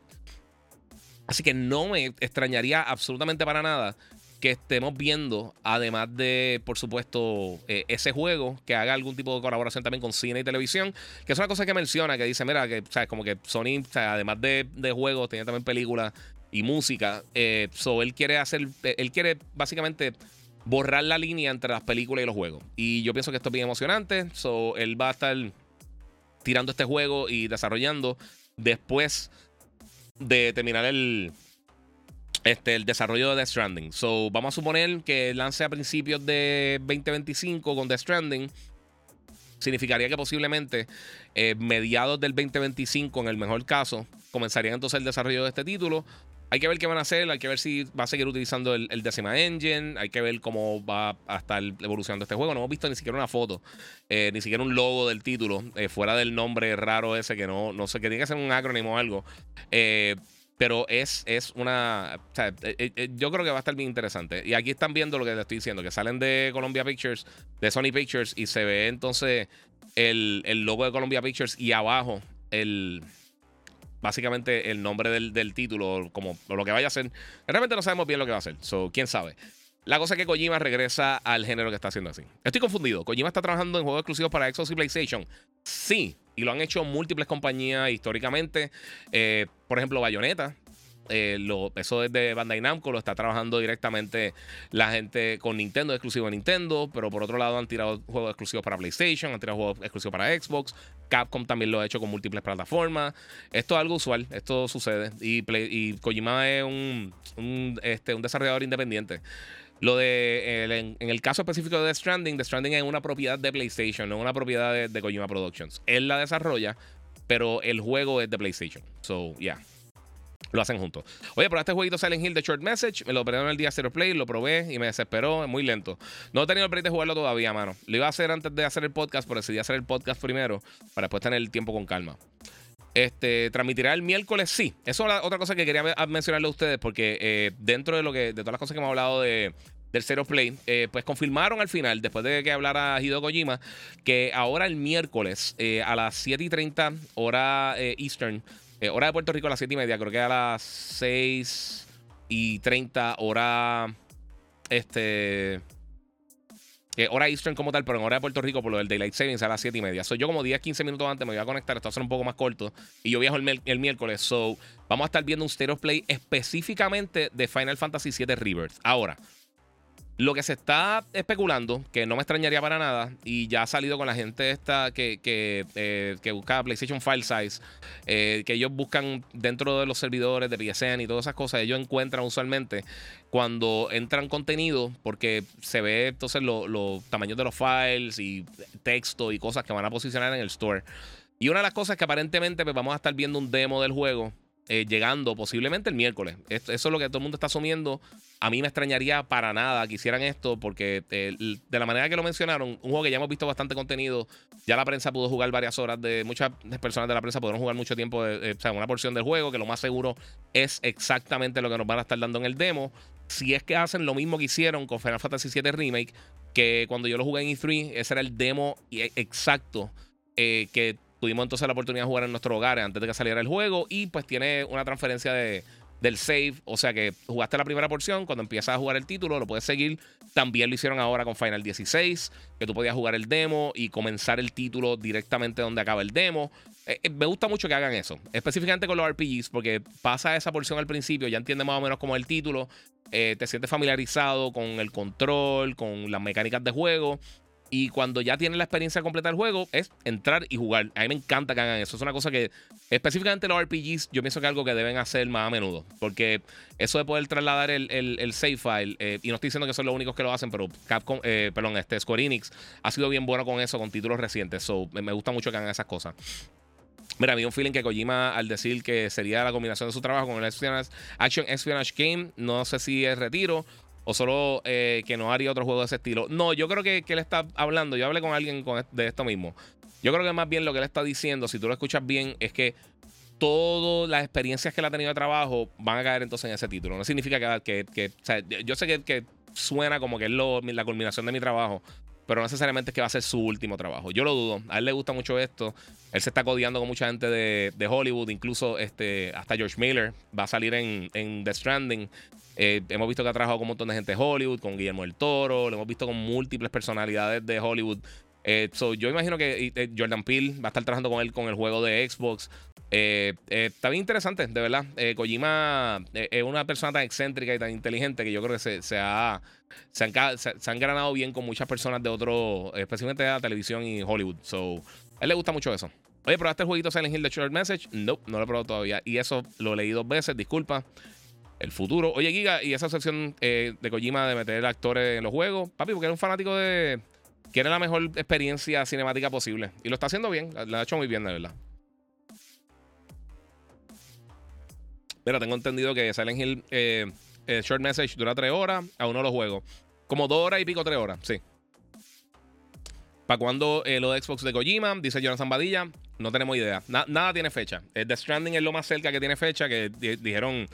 Así que no me extrañaría absolutamente para nada que estemos viendo, además de, por supuesto, eh, ese juego, que haga algún tipo de colaboración también con cine y televisión, que es una cosa que menciona, que dice, mira, que, ¿sabes? Como que Sony, además de, juegos, tiene también películas y música. Eh, so, él quiere hacer, él quiere básicamente borrar la línea entre las películas y los juegos. Y yo pienso que esto es bien emocionante. So, él va a estar tirando este juego y desarrollando después de terminar el, este, el desarrollo de Death Stranding. So, vamos a suponer que lance a principios de 2025 con Death Stranding. Significaría que posiblemente eh, mediados del 2025, en el mejor caso, comenzaría entonces el desarrollo de este título. Hay que ver qué van a hacer, hay que ver si va a seguir utilizando el, el Decima Engine, hay que ver cómo va a estar evolucionando este juego. No hemos visto ni siquiera una foto, eh, ni siquiera un logo del título, eh, fuera del nombre raro ese que no, no sé, que tiene que ser un acrónimo o algo. Eh, pero es, es una. Eh, eh, eh, yo creo que va a estar bien interesante. Y aquí están viendo lo que les estoy diciendo: que salen de Columbia Pictures, de Sony Pictures, y se ve entonces el, logo de Columbia Pictures y abajo el. Básicamente el nombre del, título, como lo que vaya a ser. Realmente no sabemos bien lo que va a hacer. So, quién sabe. La cosa es que Kojima regresa al género que está haciendo así. Estoy confundido. ¿Kojima está trabajando en juegos exclusivos para Xbox y PlayStation? Sí, y lo han hecho múltiples compañías históricamente. Eh, por ejemplo, Bayonetta. Eh, eso es de Bandai Namco, lo está trabajando directamente la gente con Nintendo, exclusivo de Nintendo, pero por otro lado han tirado juegos exclusivos para PlayStation, han tirado juegos exclusivos para Xbox, Capcom también lo ha hecho con múltiples plataformas. Esto es algo usual, esto sucede. Y, y Kojima es un, este, un desarrollador independiente. Lo de, en, el caso específico de The Stranding, The Stranding es una propiedad de PlayStation, no una propiedad de, de Kojima Productions. Él la desarrolla, pero el juego es de PlayStation. So, yeah. Lo hacen juntos. Oye, pero este jueguito Silent Hill de Short Message, me lo en el día Zero Play, lo probé y me desesperó, es muy lento. No he tenido el break de jugarlo todavía, mano. Lo iba a hacer antes de hacer el podcast, pero decidí hacer el podcast primero para después tener el tiempo con calma. Este, transmitirá el miércoles, sí. Eso es otra cosa que quería mencionarle a ustedes, porque eh, dentro de lo que, de todas las cosas que hemos hablado de, del Zero Play, eh, pues confirmaron al final, después de que hablara Hideo Kojima, que ahora el miércoles eh, a las 7 y 30 hora Eastern, hora de Puerto Rico a las 7 y media, creo que a las 6 y 30 hora este hora Eastern como tal, pero en hora de Puerto Rico, por lo del Daylight Savings a las 7 y media. So, yo como 10, 15 minutos antes me voy a conectar. Esto va a ser un poco más corto. Y yo viajo el, miércoles. So, vamos a estar viendo un Stereo Play específicamente de Final Fantasy VII Rebirth. Ahora, Lo que se está especulando, que no me extrañaría para nada, y ya ha salido con la gente esta que, que, eh, busca PlayStation File Size, eh, que ellos buscan dentro de los servidores de PSN y todas esas cosas, ellos encuentran usualmente cuando entran contenido, porque se ve entonces los tamaños de los files y texto y cosas que van a posicionar en el store. Y una de las cosas que aparentemente pues, vamos a estar viendo un demo del juego eh, llegando posiblemente el miércoles. Eso es lo que todo el mundo está asumiendo. A mí me extrañaría para nada que hicieran esto porque eh, de la manera que lo mencionaron, un juego que ya hemos visto bastante contenido, ya la prensa pudo jugar varias horas, de muchas personas de la prensa pudieron jugar mucho tiempo, o sea, una porción del juego que lo más seguro es exactamente lo que nos van a estar dando en el demo. Si es que hacen lo mismo que hicieron con Final Fantasy VII Remake, que cuando yo lo jugué en E3, ese era el demo exacto eh, que tuvimos entonces la oportunidad de jugar en nuestro hogar antes de que saliera el juego y pues tiene una transferencia de, del save, o sea que jugaste la primera porción, cuando empiezas a jugar el título lo puedes seguir. También lo hicieron ahora con Final 16, que tú podías jugar el demo y comenzar el título directamente donde acaba el demo. Eh, eh, me gusta mucho que hagan eso, específicamente con los RPGs, porque pasa esa porción al principio, ya entiendes más o menos como el título, eh, te sientes familiarizado con el control, con las mecánicas de juego y cuando ya tienen la experiencia completa del juego, es entrar y jugar. A mí me encanta que hagan eso. Es una cosa que, específicamente los RPGs, yo pienso que es algo que deben hacer más a menudo. Porque eso de poder trasladar el, el, save file, eh, y no estoy diciendo que son los únicos que lo hacen, pero Capcom, eh, perdón, este Square Enix ha sido bien bueno con eso, con títulos recientes. So, me gusta mucho que hagan esas cosas. Mira, había un feeling que Kojima, al decir que sería la combinación de su trabajo con el Action Espionage Game, no sé si es retiro o solo eh, que no haría otro juego de ese estilo. No, yo creo que, él está hablando. Yo hablé con alguien de esto mismo. Yo creo que más bien lo que él está diciendo, si tú lo escuchas bien, es que todas las experiencias que él ha tenido de trabajo van a caer entonces en ese título. No significa que. que, o sea, yo sé que, suena como que es la culminación de mi trabajo, pero no necesariamente es que va a ser su último trabajo. Yo lo dudo. A él le gusta mucho esto. Él se está codeando con mucha gente de, Hollywood, incluso este, hasta George Miller va a salir en, en The Stranding. Eh, hemos visto que ha trabajado con un montón de gente de Hollywood, con Guillermo del Toro, lo hemos visto con múltiples personalidades de Hollywood. Eh, yo imagino que eh, Jordan Peele va a estar trabajando con él con el juego de Xbox. está bien interesante, de verdad. Kojima es una persona tan excéntrica y tan inteligente que yo creo que se, se, ha, se, han, se, bien con muchas personas de otro, especialmente de la televisión y Hollywood. So, a él le gusta mucho eso. Oye, ¿probaste el jueguito Silent Hill de Short Message? No, no lo he probado todavía. Y eso lo leí dos veces, disculpa el futuro. Oye, Giga, y esa sección eh, de Kojima de meter actores en los juegos, papi, porque era un fanático de. Quiere la mejor experiencia cinemática posible. Y lo está haciendo bien, lo ha hecho muy bien, de verdad. Pero tengo entendido que Silent Hill eh, eh, Short Message dura tres horas, aún no lo juego. Como dos horas y pico, tres horas, sí. ¿Para cuándo lo de Xbox de Kojima? Dice Jonathan Badilla. No tenemos idea. nada tiene fecha. The Stranding es lo más cerca que tiene fecha, que dijeron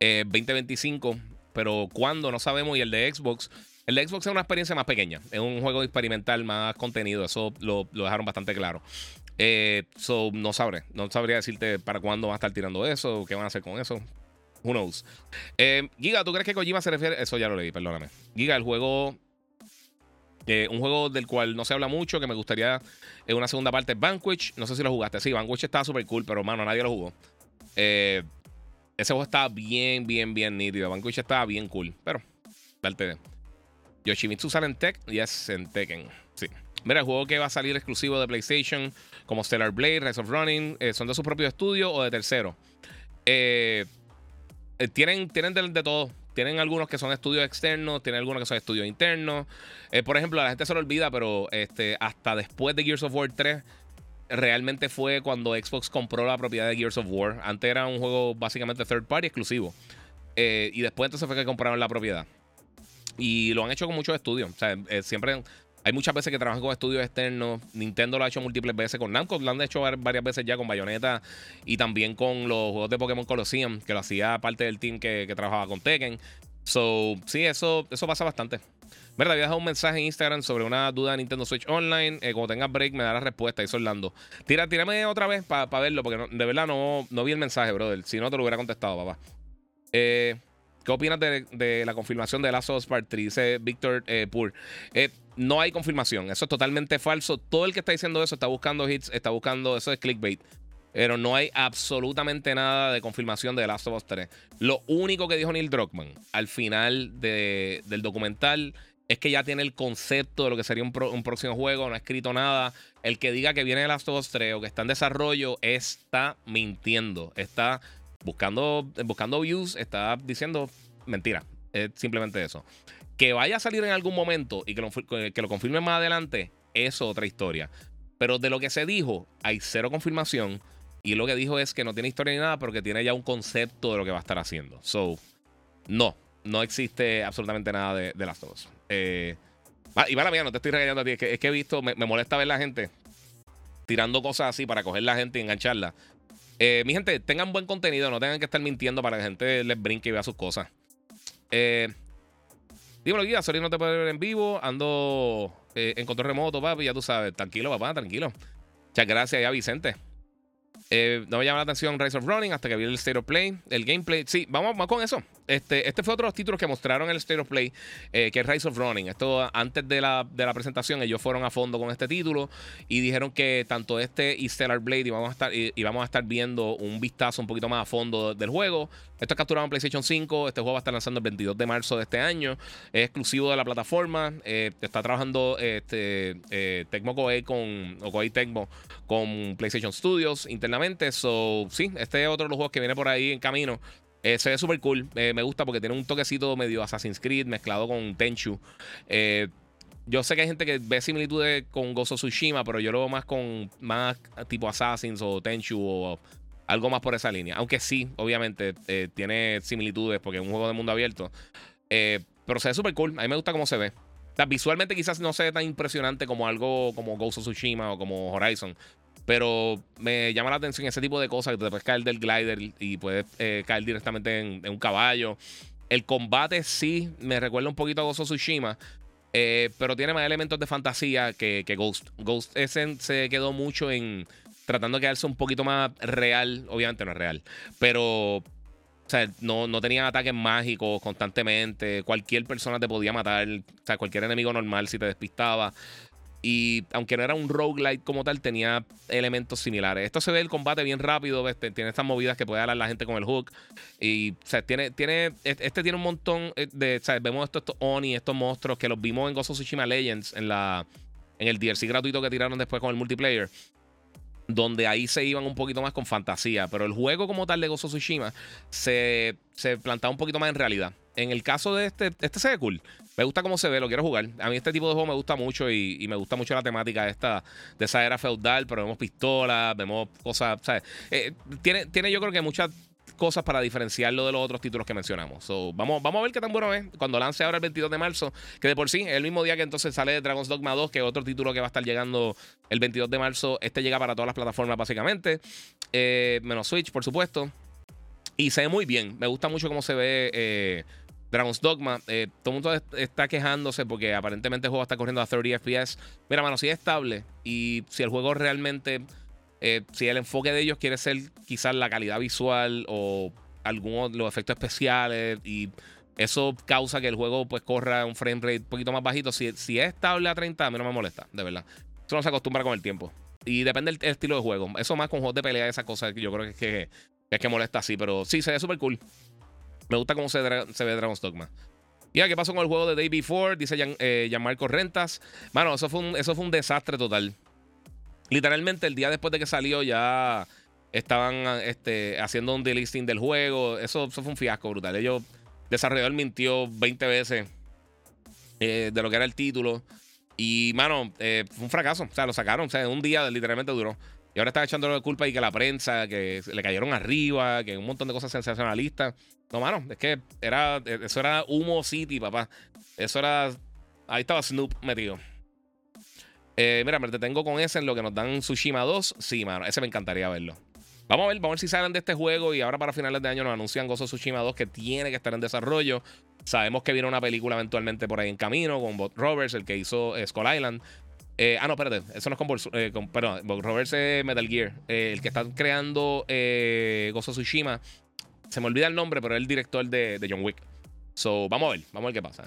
2025, eh, pero cuándo no sabemos. Y el de Xbox, el Xbox es una experiencia más pequeña, es un juego experimental, más contenido, eso lo, dejaron bastante claro. Eh, so, no sabré, no sabría decirte para cuándo va a estar tirando eso, qué van a hacer con eso. Who knows? Eh, Giga, ¿tú crees que Kojima se refiere? Eso ya lo leí, perdóname. Giga, el juego un juego del cual no se habla mucho, que me gustaría en una segunda parte, Vanquish. No sé si lo jugaste. Sí, Vanquish estaba súper cool, pero mano, nadie lo jugó. Eh, ese juego estaba bien, bien, bien nítido. Vanquish estaba bien cool. Pero, darte. Yoshimitsu sale en Tech. Yes, en Tekken. Sí. Mira, el juego que va a salir exclusivo de PlayStation, como Stellar Blade, Rise of Running, eh, ¿son de su propio estudio o de tercero? Eh, eh, tienen tienen de, todo. Tienen algunos que son estudios externos, tienen algunos que son estudios internos. por ejemplo, a la gente se lo olvida, pero este, hasta después de Gears of War 3 realmente fue cuando Xbox compró la propiedad de Gears of War. Antes era un juego básicamente third party exclusivo. Y después entonces fue que compraron la propiedad. Y lo han hecho con muchos estudios. O sea, eh, siempre hay muchas veces que trabajan con estudios externos. Nintendo lo ha hecho múltiples veces con Namco. Lo han hecho varias veces ya con Bayonetta y también con los juegos de Pokémon Colosseum, que lo hacía parte del team que, trabajaba con Tekken. So, sí, eso, eso pasa bastante. Verdad, había dejado un mensaje en Instagram sobre una duda de Nintendo Switch Online. Eh, cuando tengas break, me da la respuesta. Eso Orlando. Tira, tírame otra vez para verlo, porque de verdad no, no vi el mensaje, brother. Si no, te lo hubiera contestado, papá. Eh, ¿Qué opinas de, la confirmación de Last of Us Part 3? Dice Víctor eh, Pur. Eh, no hay confirmación. Eso es totalmente falso. Todo el que está diciendo eso está buscando hits, está buscando. Eso es clickbait. Pero no hay absolutamente nada de confirmación de The Last of Us 3. Lo único que dijo Neil Druckmann al final del documental es que ya tiene el concepto de lo que sería un, próximo juego, no ha escrito nada. El que diga que viene The Last of Us 3 o que está en desarrollo está mintiendo. Está buscando, buscando views, está diciendo mentira. Es simplemente eso. Que vaya a salir en algún momento y que lo, que lo confirme más adelante, es otra historia. Pero de lo que se dijo, hay cero confirmación. Y lo que dijo es que no tiene historia ni nada, pero que tiene ya un concepto de lo que va a estar haciendo. So, no, no existe absolutamente nada de, las dos. Eh, y la mía, no te estoy regañando a ti. Es que, he visto, me, molesta ver la gente tirando cosas así para coger la gente y engancharla. Eh, mi gente, tengan buen contenido, no tengan que estar mintiendo para que la gente les brinque y vea sus cosas. Eh, dímelo, guía, sorry, no te puedo ver en vivo. Ando eh, en control remoto, papi, ya tú sabes. Tranquilo, papá, tranquilo. Muchas gracias ya, Vicente. Eh, no me llama la atención Rise of Running hasta que vi el State of Play, el gameplay. Sí, vamos, vamos con eso. Este, este fue otro de los títulos que mostraron en el State of Play, eh, que es Rise of Running. Esto antes de la, de la, presentación, ellos fueron a fondo con este título y dijeron que tanto este y Stellar Blade íbamos a estar, y, a estar viendo un vistazo un poquito más a fondo del juego. Esto es capturado en PlayStation 5. Este juego va a estar lanzando el 22 de marzo de este año. Es exclusivo de la plataforma. Eh, está trabajando este, eh, Tecmo Koei con, o Koei Tecmo con PlayStation Studios internamente. So, sí, este es otro de los juegos que viene por ahí en camino. Eh, se ve súper cool. Eh, me gusta porque tiene un toquecito medio Assassin's Creed mezclado con Tenchu. Eh, yo sé que hay gente que ve similitudes con Gozo Tsushima, pero yo lo veo más con más tipo Assassins o Tenchu o algo más por esa línea. Aunque sí, obviamente, tiene similitudes porque es un juego de mundo abierto. pero se ve súper cool. A mí me gusta cómo se ve. visualmente quizás no se ve tan impresionante como algo como Ghost of Tsushima o como Horizon. Pero me llama la atención ese tipo de cosas, que te puedes caer del glider y puedes eh, caer directamente en, un caballo. El combate sí me recuerda un poquito a of Tsushima, eh, pero tiene más elementos de fantasía que, Ghost. Ghost ese se quedó mucho en tratando de quedarse un poquito más real. Obviamente no es real, pero no, no tenía ataques mágicos constantemente. Cualquier persona te podía matar. O sea, cualquier enemigo normal si te despistaba. Y aunque no era un roguelite como tal, tenía elementos similares. Esto se ve el combate bien rápido, tiene estas movidas que puede dar la gente con el hook. Y, tiene, tiene, este tiene un montón eh, de, o sea, vemos estos, Oni, estos monstruos que los vimos en of Tsushima Legends, en, la, en el DLC gratuito que tiraron después con el multiplayer donde ahí se iban un poquito más con fantasía, pero el juego como tal de of Tsushima se, se plantaba un poquito más en realidad. En el caso de este, este se ve cool. Me gusta cómo se ve, lo quiero jugar. A mí este tipo de juego me gusta mucho y, me gusta mucho la temática esta, de esa era feudal, pero vemos pistolas, vemos cosas, ¿sabes? Eh, tiene, tiene yo creo que muchas cosas para diferenciarlo de los otros títulos que mencionamos. vamos, vamos a ver qué tan bueno es cuando lance ahora el 22 de marzo, que de por sí, el mismo día que entonces sale Dragon's Dogma 2, que es otro título que va a estar llegando el 22 de marzo. Este llega para todas las plataformas básicamente, eh, menos Switch, por supuesto. Y se ve muy bien. Me gusta mucho cómo se ve eh, Dragon's Dogma, eh, todo el mundo está quejándose porque aparentemente el juego está corriendo a 30 FPS. Mira, mano, si es estable y si el juego realmente, eh, si el enfoque de ellos quiere ser quizás la calidad visual o algunos los efectos especiales y eso causa que el juego pues corra un frame rate un poquito más bajito. Si, es estable a 30, a mí no me molesta, de verdad. Eso no se acostumbra con el tiempo. Y depende del estilo de juego. Eso más con juegos de pelea, esa cosa que yo creo que es que, es que molesta así. Pero sí, se ve súper cool. Me gusta cómo se, ve Dragon's Dogma. Ya, ¿qué pasó con el juego de Day Before? Dice Jan, eh, Gianmarco Rentas. Mano, eso fue, un, eso fue un desastre total. Literalmente, el día después de que salió, ya estaban este, haciendo un delisting del juego. Eso, fue un fiasco brutal. Ellos, desarrollador mintió 20 veces eh, de lo que era el título. Y, mano, eh, fue un fracaso. O sea, lo sacaron. O sea, un día literalmente duró. Y ahora están echándole la culpa y que la prensa, que le cayeron arriba, que un montón de cosas sensacionalistas. No, mano, es que era, eso era Humo City, papá. Eso era. Ahí estaba Snoop metido. Eh, mira, me tengo con ese en lo que nos dan Tsushima 2. Sí, mano, ese me encantaría verlo. Vamos a ver, vamos a ver si salen de este juego y ahora para finales de año nos anuncian Gozo Tsushima 2 que tiene que estar en desarrollo. Sabemos que viene una película eventualmente por ahí en camino con Bob Roberts, el que hizo eh, Skull Island. Eh, ah, no, espérate, eso no es con, eh, perdón, Bob Roberts es Metal Gear. el que está creando Gozo Tsushima se me olvida el nombre, pero es el director de, John Wick. So, vamos a ver, vamos a ver qué pasa.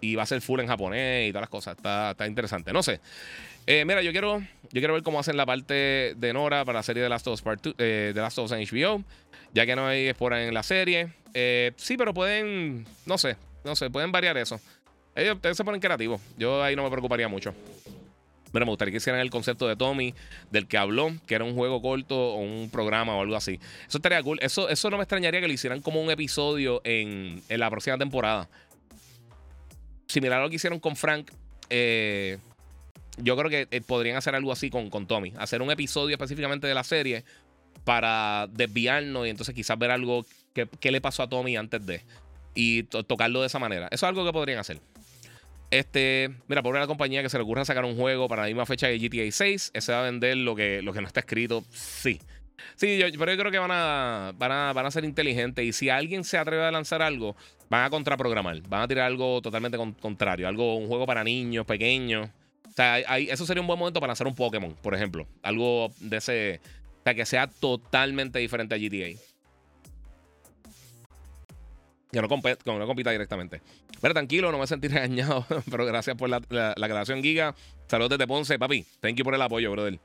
Y va a ser full en japonés y todas las cosas. Está, está interesante. No sé. Eh, mira, yo quiero, yo quiero ver cómo hacen la parte de Nora para la serie de Last of Us Part eh, de Last of Us en HBO. Ya que no hay Espora en la serie. Eh, sí, pero pueden. No sé. No sé, pueden variar eso. Ellos, se ponen creativos. Yo ahí no me preocuparía mucho. Mira, me gustaría que hicieran el concepto de Tommy, del que habló, que era un juego corto o un programa o algo así. Eso estaría cool. Eso, eso no me extrañaría que lo hicieran como un episodio en, en la próxima temporada. Similar a lo que hicieron con Frank. Eh, yo creo que eh, podrían hacer algo así con, con Tommy. Hacer un episodio específicamente de la serie para desviarnos y entonces quizás ver algo que, le pasó a Tommy antes de. Y tocarlo de esa manera. Eso es algo que podrían hacer. Este, mira, por una compañía que se le ocurra sacar un juego para la misma fecha de GTA 6, ese va a vender lo que, lo que no está escrito. Sí. Sí, yo, pero yo creo que van a, van a, van a ser inteligentes. Y si alguien se atreve a lanzar algo, van a contraprogramar. Van a tirar algo totalmente contrario. Algo, un juego para niños, pequeños. O sea, eso sería un buen momento para lanzar un Pokémon, por ejemplo. Algo de ese. O sea, que sea totalmente diferente a GTA. Que no, no compita directamente. Pero tranquilo, no me sentí regañado. pero gracias por la, la, grabación, Giga. Saludos desde Ponce, papi. Thank you por el apoyo, brother.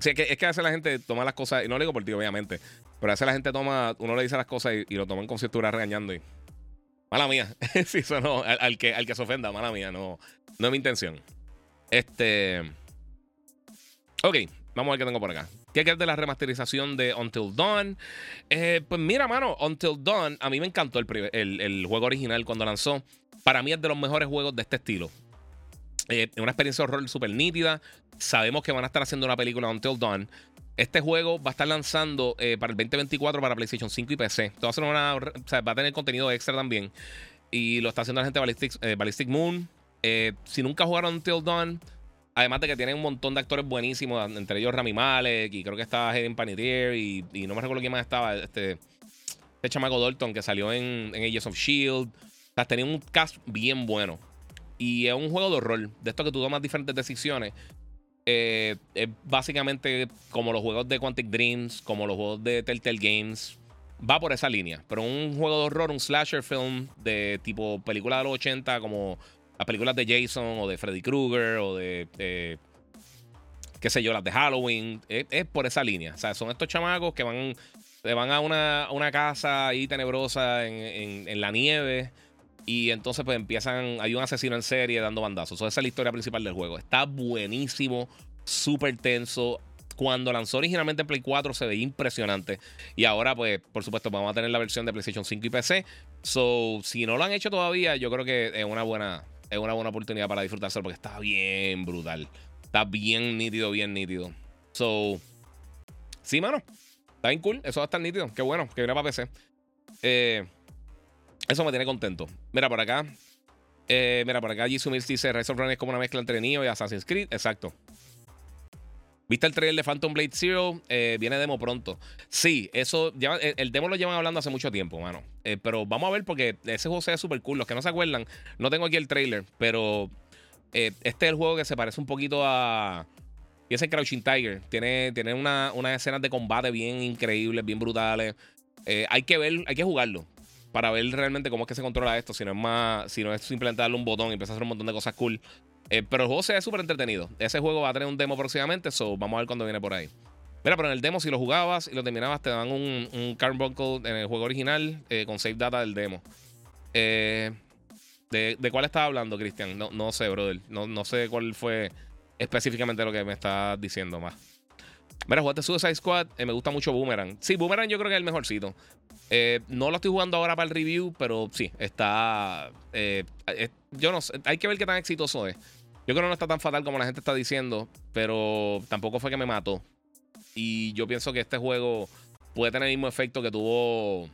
Sí, es que, es que veces la gente toma las cosas, y no lo digo por ti, obviamente, pero veces la gente toma, uno le dice las cosas y, lo toman con ciertura regañando. Y, mala mía. sí, eso no, al, que, al que se ofenda, mala mía, no, no es mi intención. Este. Ok, vamos a ver qué tengo por acá. ¿Qué crees de la remasterización de Until Dawn? Eh, pues mira, mano, Until Dawn, a mí me encantó el, el, juego original cuando lanzó. Para mí es de los mejores juegos de este estilo. Eh, una experiencia de horror súper nítida. Sabemos que van a estar haciendo una película Until Dawn. Este juego va a estar lanzando eh, para el 2024 para PlayStation 5 y PC. Va a, a tener contenido extra también. Y lo está haciendo la gente de Ballistic, Ballistic Moon. Eh, si nunca jugaron Until Dawn, además de que tienen un montón de actores buenísimos, entre ellos Rami Malek y creo que estaba Hayden Panettiere y, y, no me recuerdo quién más estaba, este, este chamaco Dalton que salió en, en Ages of S.H.I.E.L.D. O sea, tenía un cast bien bueno. Y es un juego de horror, de esto que tú tomas diferentes decisiones. Eh, es básicamente como los juegos de Quantic Dreams, como los juegos de Telltale Games. Va por esa línea. Pero un juego de horror, un slasher film de tipo película de los 80, como las películas de Jason o de Freddy Krueger o de, qué sé yo, las de Halloween. Es, por esa línea. O sea, son estos chamacos que van, van a una, una casa ahí tenebrosa en, la nieve. Y entonces pues empiezan, hay un asesino en serie dando bandazos. esa es la historia principal del juego. Está buenísimo, súper tenso. Cuando lanzó originalmente en Play 4 se veía impresionante. Y ahora pues por supuesto vamos a tener la versión de PlayStation 5 y PC. So, si no lo han hecho todavía, yo creo que es una buena, es una buena oportunidad para disfrutárselo porque está bien brutal. Está bien nítido, bien nítido. So, sí, mano. Está bien cool. Eso va a estar nítido. Qué bueno que viene para PC. Eh, eso me tiene contento. Mira por acá. Eh, mira por acá. Jisoo dice: Rise of Run es como una mezcla entre Neo y Assassin's Creed. Exacto. ¿Viste el trailer de Phantom Blade Zero? Eh, viene demo pronto. Sí, eso el, demo lo llevan hablando hace mucho tiempo, mano. Eh, pero vamos a ver porque ese juego se ve súper cool. Los que no se acuerdan, no tengo aquí el trailer, pero eh, este es el juego que se parece un poquito a. Y ese Crouching Tiger. Tiene, tiene unas escenas de combate bien increíbles, bien brutales. hay que ver, hay que jugarlo para ver realmente cómo es que se controla esto. Si no es más, si no es simplemente darle un botón y empezar a hacer un montón de cosas cool. Eh, pero el juego se ve súper entretenido. Ese juego va a tener un demo próximamente, so vamos a ver cuando viene por ahí. Mira, pero en el demo, si lo jugabas y lo terminabas, te dan un, un Carbuncle en el juego original eh, con save data del demo. Eh, ¿de, cuál estaba hablando, Cristian? No, no sé, brother. No, no sé cuál fue específicamente lo que me estás diciendo más. Mira, jugaste Suicide Squad. me gusta mucho Boomerang. Sí, Boomerang yo creo que es el mejorcito. no lo estoy jugando ahora para el review, pero sí, está. yo no sé. Hay que ver qué tan exitoso es. Yo creo que no está tan fatal como la gente está diciendo, pero tampoco fue que me mató. Y yo pienso que este juego puede tener el mismo efecto que tuvo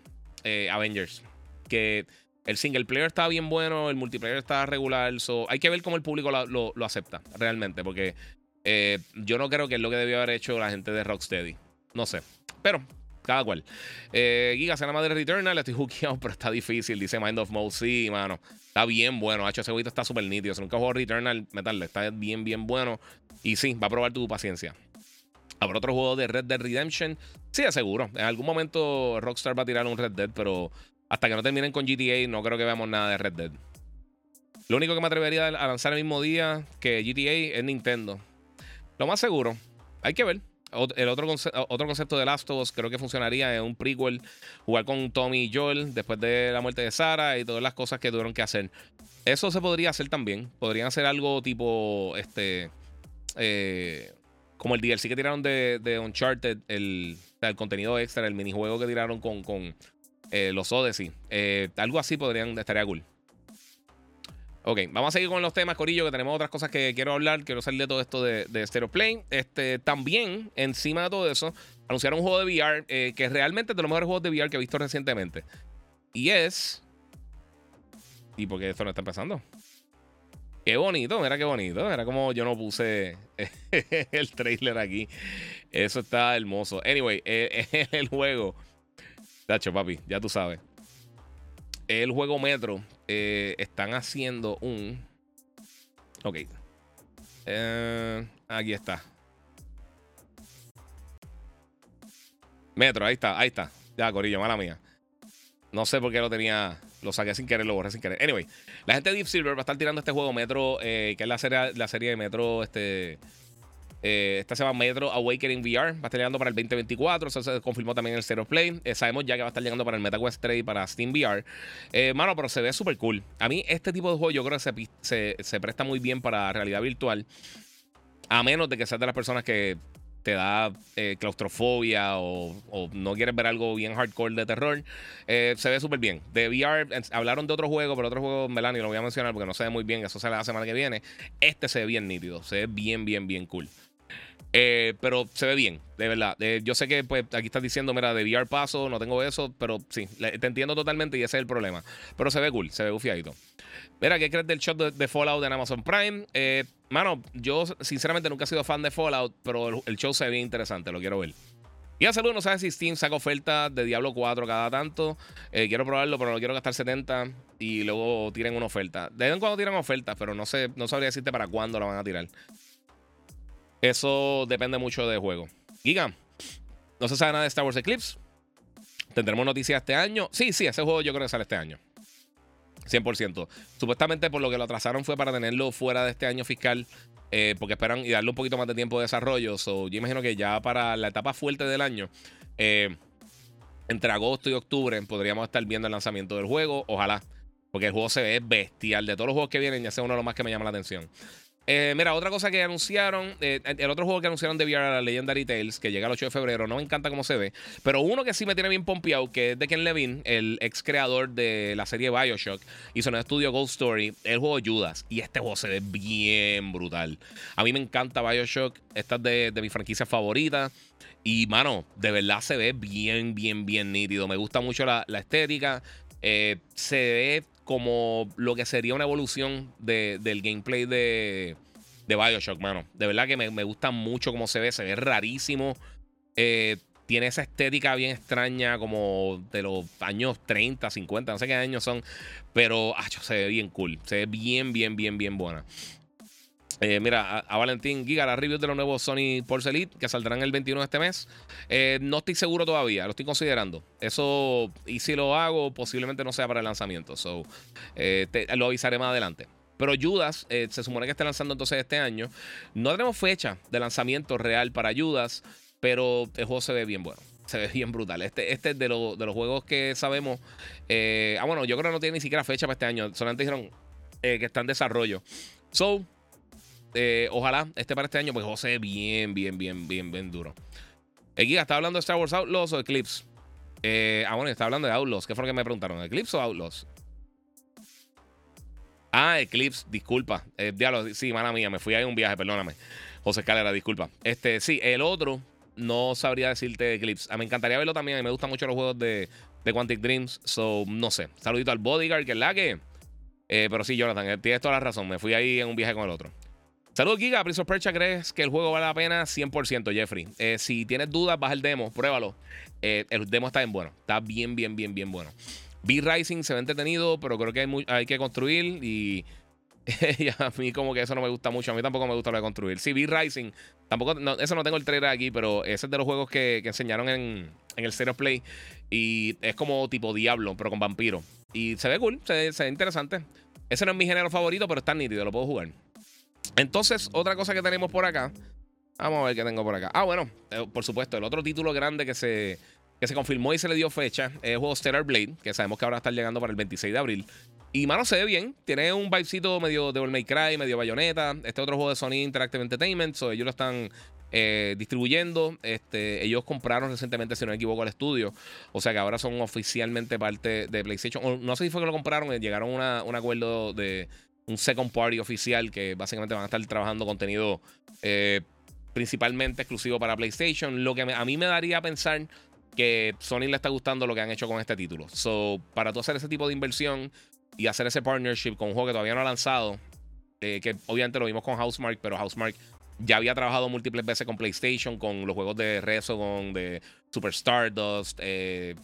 eh, Avengers. Que el single player está bien bueno, el multiplayer está regular. hay que ver cómo el público lo, acepta realmente, porque eh, yo no creo que es lo que debió haber hecho la gente de Rocksteady. No sé. Pero cada cual. Eh, Giga se llama de Returnal, estoy hookeado, pero está difícil. Dice Mind of Mode, sí, mano. Está bien bueno. H, ese jueguito está súper nítido. Si nunca jugó Returnal, meterle. Está bien, bien bueno. Y sí, va a probar tu paciencia. Habrá otro juego de Red Dead Redemption. Sí, seguro. En algún momento Rockstar va a tirar un Red Dead, pero hasta que no terminen con GTA, no creo que veamos nada de Red Dead. Lo único que me atrevería a lanzar el mismo día que GTA es Nintendo. Lo más seguro. Hay que ver. El otro, otro concepto de Last of Us creo que funcionaría en un prequel, jugar con Tommy y Joel después de la muerte de Sarah y todas las cosas que tuvieron que hacer. Eso se podría hacer también. Podrían hacer algo tipo este eh, como el DLC que tiraron de, de Uncharted, el, el, contenido extra, el minijuego que tiraron con, con eh, los Odyssey. Eh, algo así podrían, estaría cool. Ok, vamos a seguir con los temas, Corillo, que tenemos otras cosas que quiero hablar. Quiero salir de todo esto de, de Stereo Plane. Este, también, encima de todo eso, anunciaron un juego de VR eh, que realmente es de los mejores juegos de VR que he visto recientemente. Y es. ¿Y por qué esto no está empezando? Qué bonito, mira qué bonito. Era como yo no puse el trailer aquí. Eso está hermoso. Anyway, eh, el juego. Tacho, papi, ya tú sabes. El juego Metro eh, están haciendo un. Ok. Eh, aquí está. Metro, ahí está, ahí está. Ya, Corillo, mala mía. No sé por qué lo tenía. Lo saqué sin querer, lo borré sin querer. Anyway, la gente de Deep Silver va a estar tirando este juego Metro, eh, que es la serie, la serie de Metro, este. Eh, esta se llama Metro Awakening VR. Va a estar llegando para el 2024. Eso se confirmó también en el Zero Play. Eh, sabemos ya que va a estar llegando para el MetaQuest 3 y para Steam VR. mano, pero se ve súper cool. A mí, este tipo de juego yo creo que se, se, presta muy bien para realidad virtual. A menos de que seas de las personas que te da claustrofobia o, no quieres ver algo bien hardcore de terror, se ve súper bien. De VR, hablaron de otro juego, pero otro juego, Melanie, lo voy a mencionar porque no se ve muy bien, eso sale la semana que viene. Este se ve bien nítido, se ve bien, bien, bien cool. Eh, pero se ve bien, de verdad. Eh, yo sé que pues, aquí estás diciendo, mira, de VR paso, no tengo eso, pero sí, te entiendo totalmente y ese es el problema. Pero se ve cool, se ve bufiadito. Mira, ¿qué crees del shot de, Fallout en Amazon Prime? Eh, mano, yo sinceramente nunca he sido fan de Fallout, pero el, show se ve interesante, lo quiero ver. Y a salud, no sabes si Steam saca ofertas de Diablo 4 cada tanto. quiero probarlo, pero no quiero gastar 70 y luego tiren una oferta. De vez en cuando tiran ofertas, pero no sé, no sabría decirte para cuándo la van a tirar. Eso depende mucho del juego. Giga, no se sabe nada de Star Wars Eclipse. ¿Tendremos noticias este año? Sí, sí, ese juego yo creo que sale este año. 100%. Supuestamente por lo que lo atrasaron fue para tenerlo fuera de este año fiscal, eh, porque esperan y darle un poquito más de tiempo de desarrollo. So, yo imagino que ya para la etapa fuerte del año, eh, entre agosto y octubre, podríamos estar viendo el lanzamiento del juego. Ojalá, porque el juego se ve bestial. De todos los juegos que vienen, ya sea uno de los más que me llama la atención. Eh, mira, otra cosa que anunciaron, eh, el otro juego que anunciaron de VR, la Legendary Tales, que llega el 8 de febrero, no me encanta cómo se ve, pero uno que sí me tiene bien pompeado, que es de Ken el ex creador de la serie Bioshock, hizo en el estudio Gold Story, el juego Judas, y este juego se ve bien brutal. A mí me encanta Bioshock, esta es de, de mi franquicia favorita. Y, mano, de verdad se ve bien, bien, bien nítido. Me gusta mucho la, estética. Eh, se ve como lo que sería una evolución del gameplay de, de Bioshock, mano. De verdad que me, gusta mucho cómo se ve, se ve rarísimo. Eh, tiene esa estética bien extraña, como de los años 30, 50, no sé qué años son. Pero ah, se ve bien cool. Se ve bien, bien, bien, bien buena. Eh, mira, a, Valentín Giga, la review de los nuevos Sony Pulse Elite que saldrán el 21 de este mes. Eh, no estoy seguro todavía, lo estoy considerando. Eso, y si lo hago, posiblemente no sea para el lanzamiento. So, eh, lo avisaré más adelante. Pero Judas se supone que está lanzando entonces este año. No tenemos fecha de lanzamiento real para Judas, pero el juego se ve bien bueno. Se ve bien brutal. Este, este es de, de los juegos que sabemos. ah, bueno, yo creo que no tiene ni siquiera fecha para este año. Solamente dijeron que está en desarrollo. So, eh, ojalá este para este año, pues José, bien, bien, bien, bien, bien duro. El Giga, ¿está hablando de Star Wars Outlaws o Eclipse? Eh, ah, bueno, está hablando de Outlaws. ¿Qué fue lo que me preguntaron? ¿Eclipse o Outlaws? Ah, Eclipse, disculpa. Eh, diablo, sí, mala mía, me fui ahí un viaje, perdóname. José Escalera, disculpa. Este, sí, el otro, no sabría decirte Eclipse. Ah, me encantaría verlo también. A me gustan mucho los juegos de, de Quantic Dreams. So, no sé. Saludito al Bodyguard, que es la que. Eh, pero sí, Jonathan, tienes toda la razón. Me fui ahí en un viaje con el otro. Saludos, Giga. Prince of Persia, ¿crees que el juego vale la pena? 100%, Jeffrey. Eh, si tienes dudas, baja el demo, pruébalo. Eh, el demo está bien bueno. Está bien, bien, bien, bien bueno. B-Rising se ve entretenido, pero creo que hay, que construir y a mí como que eso no me gusta mucho. A mí tampoco me gusta lo de construir. Sí, vi Rising. Tampoco, eso no tengo el trailer aquí, pero ese es de los juegos que, enseñaron en, el Zero Play. Y es como tipo Diablo, pero con vampiro. Y se ve cool, se, ve interesante. Ese no es mi género favorito, pero está nítido, lo puedo jugar. Entonces, otra cosa que tenemos por acá. Vamos a ver qué tengo por acá. Ah, bueno, eh, por supuesto, el otro título grande que se, que se confirmó y se le dio fecha es el juego Stellar Blade, que sabemos que ahora está llegando para el 26 de abril. Y mano, se ve bien. Tiene un vibecito medio de May Cry, medio bayoneta. Este otro juego de Sony Interactive Entertainment. Ellos lo están eh, distribuyendo. Este, ellos compraron recientemente, si no me equivoco, el estudio. O sea que ahora son oficialmente parte de PlayStation. no sé si fue que lo compraron. Eh, llegaron a un acuerdo de un second party oficial que básicamente van a estar trabajando contenido eh, principalmente exclusivo para PlayStation. Lo que a mí me daría a pensar que Sony le está gustando lo que han hecho con este título. So, para tú hacer ese tipo de inversión y hacer ese partnership con un juego que todavía no ha lanzado, eh, que obviamente lo vimos con Housemark, pero Housemark ya había trabajado múltiples veces con PlayStation, con los juegos de Resogon, de Super Stardust. Eh,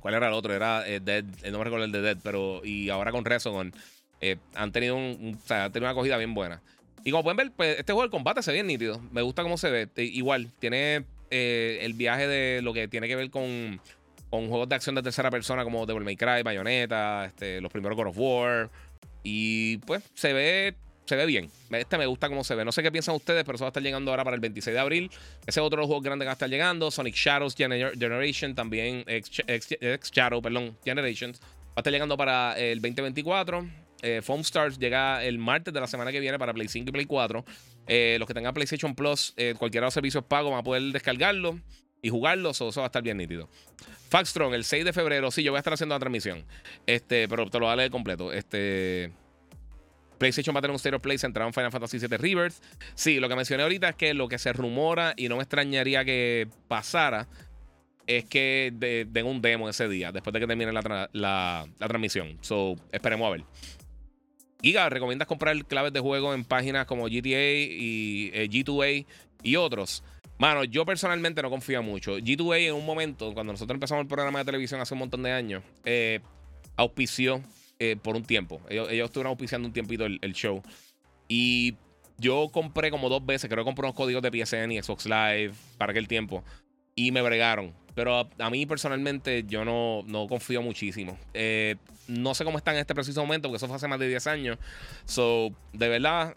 ¿Cuál era el otro? Era Dead, no me recuerdo el de Dead, pero y ahora con Resogon han tenido un, o sea, han tenido una acogida bien buena. Y como pueden ver, pues, este juego de combate se ve bien nítido. Me gusta cómo se ve. igual, tiene el viaje de lo que tiene que ver con con juegos de acción de tercera persona como Devil May Cry, Bayonetta, este, los primeros God of War. Y pues se ve, se ve bien. Este me gusta cómo se ve. No sé qué piensan ustedes, pero eso va a estar llegando ahora para el 26 de abril. Ese es otro de los juegos grandes que va a estar llegando. Sonic Shadows Generation, también X, Shadow, perdón, Generations. Va a estar llegando para el 2024. Eh, Foam Stars llega el martes de la semana que viene para Play 5 y Play 4. Eh, los que tengan PlayStation Plus, eh, cualquiera de los servicios pagos van a poder descargarlo y jugarlo. Eso, eso va a estar bien nítido. Faxtron, el 6 de febrero. Sí, yo voy a estar haciendo la transmisión. Este, pero te lo voy a leer completo. Este. PlayStation va a tener un Stereo Play centrado en Final Fantasy VII Rebirth. Sí, lo que mencioné ahorita es que lo que se rumora y no me extrañaría que pasara es que den un demo ese día, después de que termine la, transmisión. So, esperemos a ver. Giga, ¿recomiendas comprar claves de juego en páginas como GTA y eh, G2A y otros? Mano, yo personalmente no confío mucho. G2A en un momento, cuando nosotros empezamos el programa de televisión hace un montón de años, eh, auspició eh, por un tiempo. Ellos, estuvieron auspiciando un tiempito el, show. Y yo compré como dos veces, creo que compré unos códigos de PSN y Xbox Live para aquel tiempo. Y me bregaron. Pero a, mí personalmente yo no, no confío muchísimo. Eh, no sé cómo está en este preciso momento, porque eso fue hace más de 10 años. So, de verdad,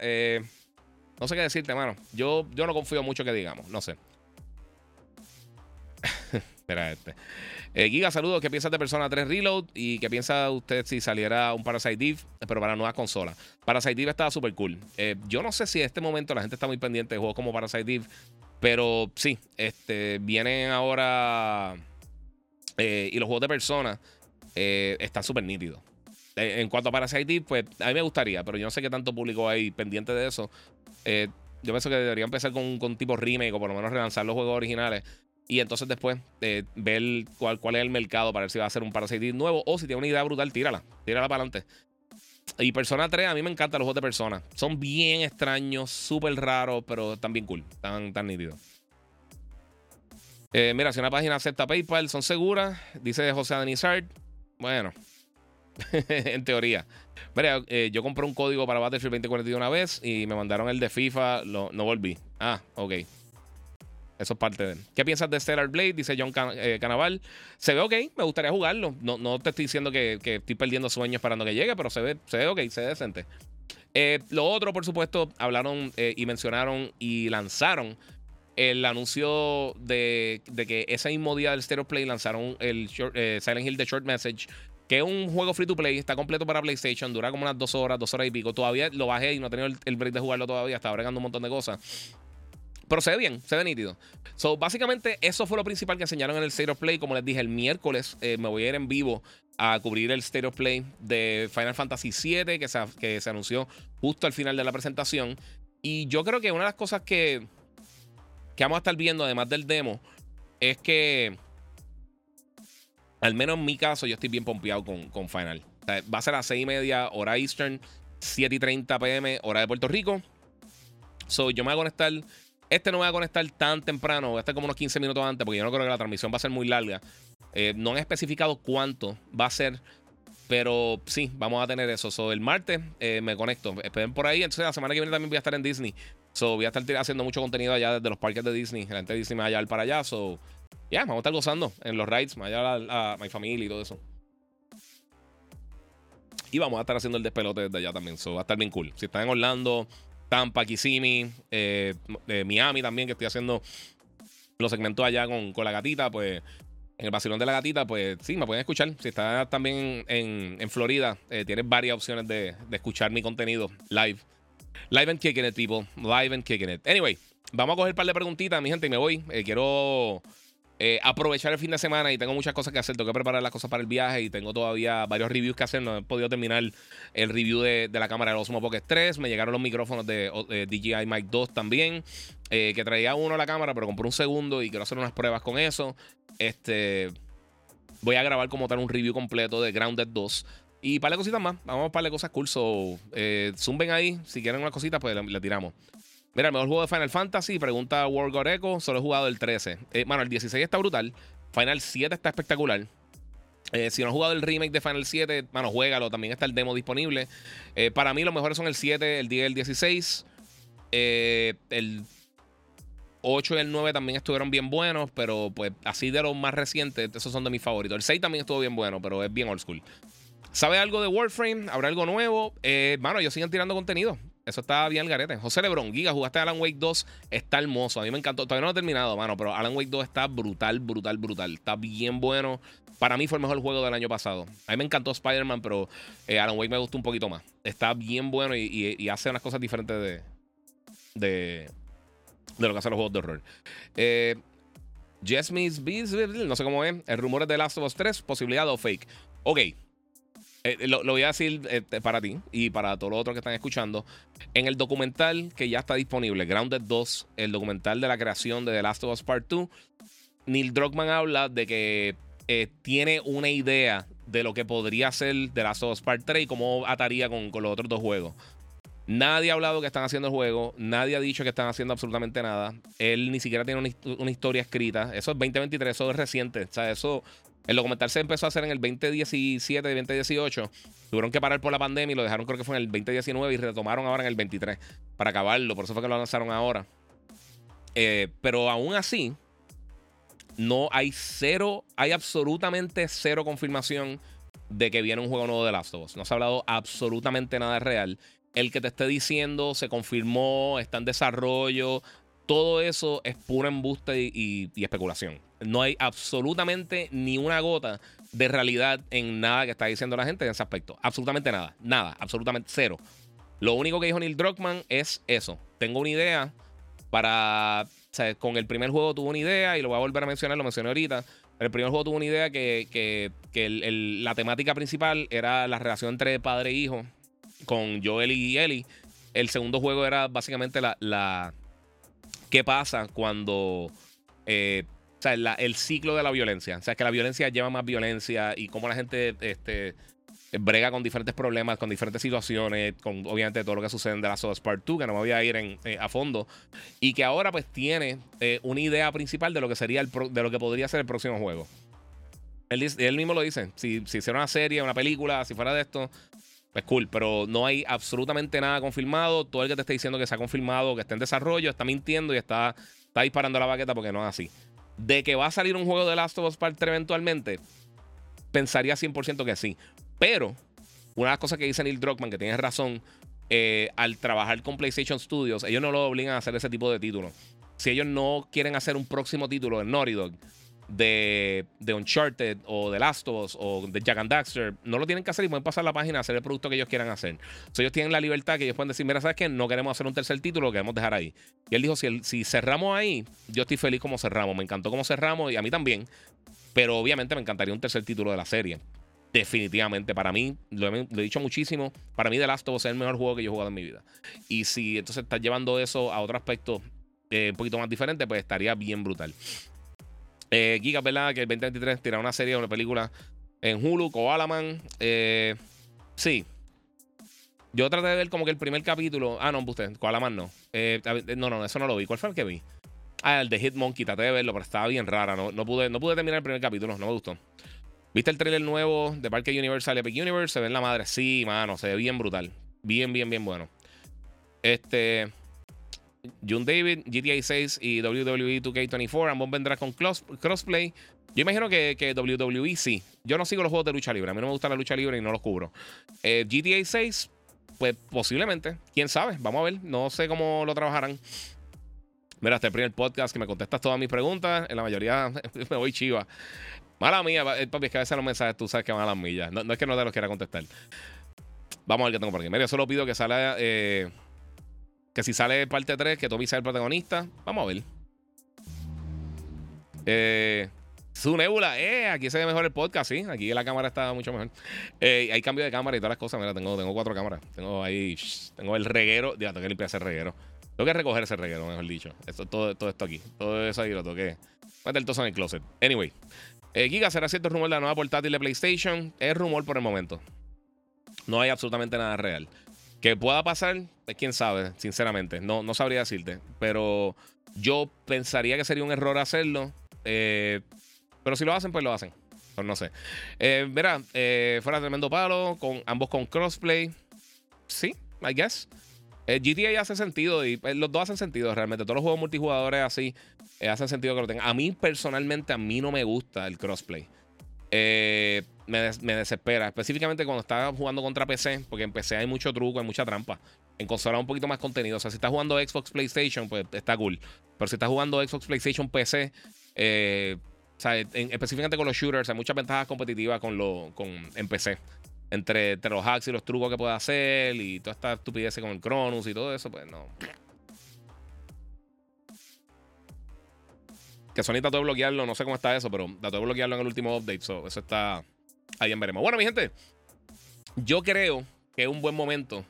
no sé qué decirte, mano. Yo, yo no confío mucho que digamos, no sé. Espera este. Eh, Giga, saludos. ¿Qué piensas de Persona 3 Reload? ¿Y qué piensa usted si saliera un Parasite Eve, pero para nuevas consolas? Parasite Eve estaba súper cool. Eh, yo no sé si en este momento la gente está muy pendiente de juegos como Parasite Eve, pero sí, este, vienen ahora. Eh, y los juegos de Persona están súper nítidos. En cuanto a Parasite pues a mí me gustaría, pero yo no sé qué tanto público hay pendiente de eso. Eh, yo pienso que debería empezar con, con tipo remake o por lo menos relanzar los juegos originales. Y entonces después eh, ver cuál, cuál es el mercado para ver si va a ser un Parasite nuevo o si tiene una idea brutal, tírala. Tírala para adelante. Y Persona 3, a mí me encantan los juegos de Persona. Son bien extraños, súper raros, pero están bien cool. Están tan nítidos. Eh, mira, si una página acepta PayPal, son seguras. Dice José Denizard. Bueno, en teoría. Mira, eh, yo compré un código para Battlefield 2041 una vez y me mandaron el de FIFA. no volví. Ah, ok. Eso es parte de ¿Qué piensas de Stellar Blade? Dice John eh, Canaval. Se ve ok, me gustaría jugarlo. No, no te estoy diciendo que, estoy perdiendo sueños esperando que llegue, pero se ve, se ve ok, se ve decente. Eh, lo otro, por supuesto, hablaron y mencionaron y lanzaron el anuncio de, que ese mismo día del Stereo Play lanzaron el Silent Hill The Short Message que es un juego free to play, está completo para PlayStation, dura como unas dos horas, dos horas y pico. Todavía lo bajé y no he tenido el, break de jugarlo todavía, estaba bregando un montón de cosas. Pero se ve bien, se ve nítido. So, básicamente, eso fue lo principal que enseñaron en el State of Play. Como les dije, el miércoles eh, me voy a ir en vivo a cubrir el State of Play de Final Fantasy VII, que se, que se anunció justo al final de la presentación. Y yo creo que una de las cosas que, que vamos a estar viendo, además del demo, es que al menos en mi caso, yo estoy bien pompeado con, con Final. va a ser a 6 y media, hora Eastern, 7 y 30 pm, hora de Puerto Rico. So, yo me voy a conectar. Este no voy a conectar tan temprano, voy a estar como unos 15 minutos antes, porque yo no creo que la transmisión va a ser muy larga. Eh, no han especificado cuánto va a ser Pero sí, vamos a tener eso. So, el martes eh, me conecto. Esperen por ahí. Entonces, la semana que viene también voy a estar en Disney. So, voy a estar haciendo mucho contenido allá desde los parques de Disney. La gente de Disney me va a llevar para allá. So, ya, vamos a estar gozando en los rides. Me va a llevar a, mi familia y todo eso. Y vamos a estar haciendo el despelote desde allá también. So, va a estar bien cool. Si están en Orlando, Tampa, Kissimmee, eh, eh, Miami también, que estoy haciendo los segmentos allá con, con la gatita, pues en el vacilón de la gatita, pues sí, me pueden escuchar. Si estás también en, Florida, eh, tienes varias opciones de, escuchar mi contenido live. Live and kicking it, people. Live and kicking it. Anyway, vamos a coger un par de preguntitas, mi gente, y me voy. Eh, quiero eh, aprovechar el fin de semana y tengo muchas cosas que hacer. Tengo que preparar las cosas para el viaje y tengo todavía varios reviews que hacer. No he podido terminar el review de, la cámara del Osmo Pocket 3. Me llegaron los micrófonos de, DJI Mic 2 también. que traía uno a la cámara, pero compré un segundo y quiero hacer unas pruebas con eso. Este. Voy a grabar como tal un review completo de Grounded 2. Y para de cositas más. Vamos a par de cosas cool. So, eh, zumben ahí. Si quieren una cosita, pues le, tiramos. Mira, el mejor juego de Final Fantasy. Pregunta World God Echo. Solo he jugado el 13. Eh, bueno, el 16 está brutal. Final 7 está espectacular. Eh, si no has jugado el remake de Final 7, bueno, juégalo. También está el demo disponible. Eh, para mí, los mejores son el 7, el 10 y el 16. el 8 y el 9 también estuvieron bien buenos, pero pues así de los más recientes, esos son de mis favoritos. El 6 también estuvo bien bueno, pero es bien old school. ¿Sabe algo de Warframe? ¿Habrá algo nuevo? Eh, mano, ellos siguen tirando contenido. Eso está bien el garete. José Lebron, Giga, jugaste Alan Wake 2. Está hermoso. A mí me encantó. Todavía no lo he terminado, mano, pero Alan Wake 2 está brutal, brutal, brutal. Está bien bueno. Para mí fue el mejor juego del año pasado. A mí me encantó Spider-Man, pero eh, Alan Wake me gustó un poquito más. Está bien bueno y, hace unas cosas diferentes de, de, de lo que hacen los juegos de horror. Eh, Jasmine's no sé cómo es. El rumor es de Last of Us 3, posibilidad o fake. Ok. Eh, lo, voy a decir eh, para ti y para todos los otros que están escuchando. En el documental que ya está disponible, Grounded 2, el documental de la creación de The Last of Us Part 2, Neil Druckmann habla de que eh, tiene una idea de lo que podría ser The Last of Us Part 3 y cómo ataría con, los otros dos juegos. Nadie ha hablado que están haciendo el juego. Nadie ha dicho que están haciendo absolutamente nada. Él ni siquiera tiene una, historia escrita. Eso es 2023, eso es reciente. O sea, eso. El documental se empezó a hacer en el 2017, 2018. Tuvieron que parar por la pandemia y lo dejaron, creo que fue en el 2019 y retomaron ahora en el 23 para acabarlo. Por eso fue que lo lanzaron ahora. Eh, pero aún así, no hay cero, hay absolutamente cero confirmación de que viene un juego nuevo de Last of Us. No se ha hablado absolutamente nada real el que te esté diciendo se confirmó, está en desarrollo, todo eso es pura embuste y, especulación. No hay absolutamente ni una gota de realidad en nada que está diciendo la gente en ese aspecto. Absolutamente nada. Nada. Absolutamente cero. Lo único que dijo Neil Druckmann es eso. Tengo una idea para... Con el primer juego tuvo una idea y lo voy a volver a mencionar, lo mencioné ahorita. El primer juego tuvo una idea que, la temática principal era la relación entre padre e hijo con Joel y Ellie. El segundo juego era básicamente la ¿Qué pasa cuando. Eh, o sea, el ciclo de la violencia. O sea, que la violencia lleva más violencia y cómo la gente este, brega con diferentes problemas, con diferentes situaciones, con obviamente todo lo que sucede en The Last of Us Part 2, que no me voy a ir en, eh, a fondo. Y que ahora pues tiene eh, una idea principal de lo que sería el de lo que podría ser el próximo juego. Él, mismo lo dice. Si hiciera una serie, una película, si fuera de esto, es cool, pero no hay absolutamente nada confirmado. Todo el que te esté diciendo que se ha confirmado, que está en desarrollo, está mintiendo y está, está disparando la baqueta porque no es así. De que va a salir un juego de Last of Us Part 3 eventualmente, pensaría 100% que sí. Pero, una de las cosas que dice Neil Druckmann, que tiene razón, eh, al trabajar con PlayStation Studios, ellos no lo obligan a hacer ese tipo de títulos. Si ellos no quieren hacer un próximo título en Naughty Dog, de, de, Uncharted o de Last of Us o de Jack and Daxter, no lo tienen que hacer y pueden pasar la página a hacer el producto que ellos quieran hacer. ellos tienen la libertad que ellos pueden decir, mira, ¿sabes qué? No queremos hacer un tercer título, lo queremos dejar ahí. Y él dijo, si, si cerramos ahí, yo estoy feliz como cerramos. Me encantó como cerramos y a mí también. Pero obviamente me encantaría un tercer título de la serie. Definitivamente, para mí, lo he, dicho muchísimo, para mí The Last of Us es el mejor juego que yo he jugado en mi vida. Y si entonces estás llevando eso a otro aspecto eh, un poquito más diferente, pues estaría bien brutal. Eh, Giga, ¿verdad? Que el 2023 tira una serie o una película en Hulu, Koalaman. Eh, sí. Yo traté de ver como que el primer capítulo. Ah, no, usted, Koalaman no. Eh, no, no, eso no lo vi. ¿Cuál fue el que vi? Ah, el de Hitmonkey, traté de verlo, pero estaba bien rara. No, no, pude, no pude terminar el primer capítulo, no me gustó. ¿Viste el trailer nuevo de Parque Universal Epic Universe? Se ve en la madre. Sí, mano, se ve bien brutal. Bien, bien, bien bueno. Este. June David, GTA 6 y WWE 2K24. Ambos vendrán con crossplay. Yo imagino que, que, WWE sí. Yo no sigo los juegos de lucha libre. A mí no me gusta la lucha libre y no los cubro. Eh, GTA 6, pues posiblemente. Quién sabe. Vamos a ver. No sé cómo lo trabajarán. Mira, este el primer podcast que me contestas todas mis preguntas. En la mayoría me voy chiva. Mala mía, eh, papi, es que a veces los mensajes tú sabes que van a las millas. No, es que no te los quiera contestar. Vamos a ver qué tengo por aquí. Mira, solo pido que salga. Eh, que si sale parte 3, que Toby sea el protagonista. Vamos a ver. Eh. Su Nebula, eh, aquí se ve mejor el podcast, sí. Aquí la cámara está mucho mejor. Eh, hay cambio de cámara y todas las cosas. Mira, tengo, tengo cuatro cámaras. Tengo ahí, tengo el reguero. Ya, tengo que limpiar ese reguero. Tengo que recoger ese reguero, mejor dicho. Esto, todo, todo esto aquí. Todo eso ahí lo toqué. Meter todo en el closet. Anyway. Eh, Giga, ¿será cierto el rumor de la nueva portátil de PlayStation? Es rumor por el momento. No hay absolutamente nada real. Que pueda pasar, pues quién sabe, sinceramente. No, no sabría decirte. Pero yo pensaría que sería un error hacerlo. Eh, pero si lo hacen, pues lo hacen. Pues no sé. Eh, verá, eh, fuera tremendo palo, con ambos con crossplay. Sí, I guess. Eh, GTA hace sentido y los dos hacen sentido realmente. Todos los juegos multijugadores así hacen sentido que lo tengan. A mí personalmente, a mí no me gusta el crossplay. Me, desespera, específicamente cuando estás jugando contra PC, porque en PC hay mucho truco, hay mucha trampa. En consola un poquito más contenido. O sea, si estás jugando Xbox PlayStation, pues está cool. Pero si estás jugando Xbox PlayStation PC, eh, o sea, específicamente con los shooters, hay muchas ventajas competitivas con lo, con, en PC. Entre, los hacks y los trucos que puede hacer y toda esta estupidez con el Cronus y todo eso, pues no. Que Sony trató de bloquearlo, no sé cómo está eso, pero trató de bloquearlo en el último update. So eso está. Ahí en veremos. Bueno, mi gente, yo creo que es un buen momento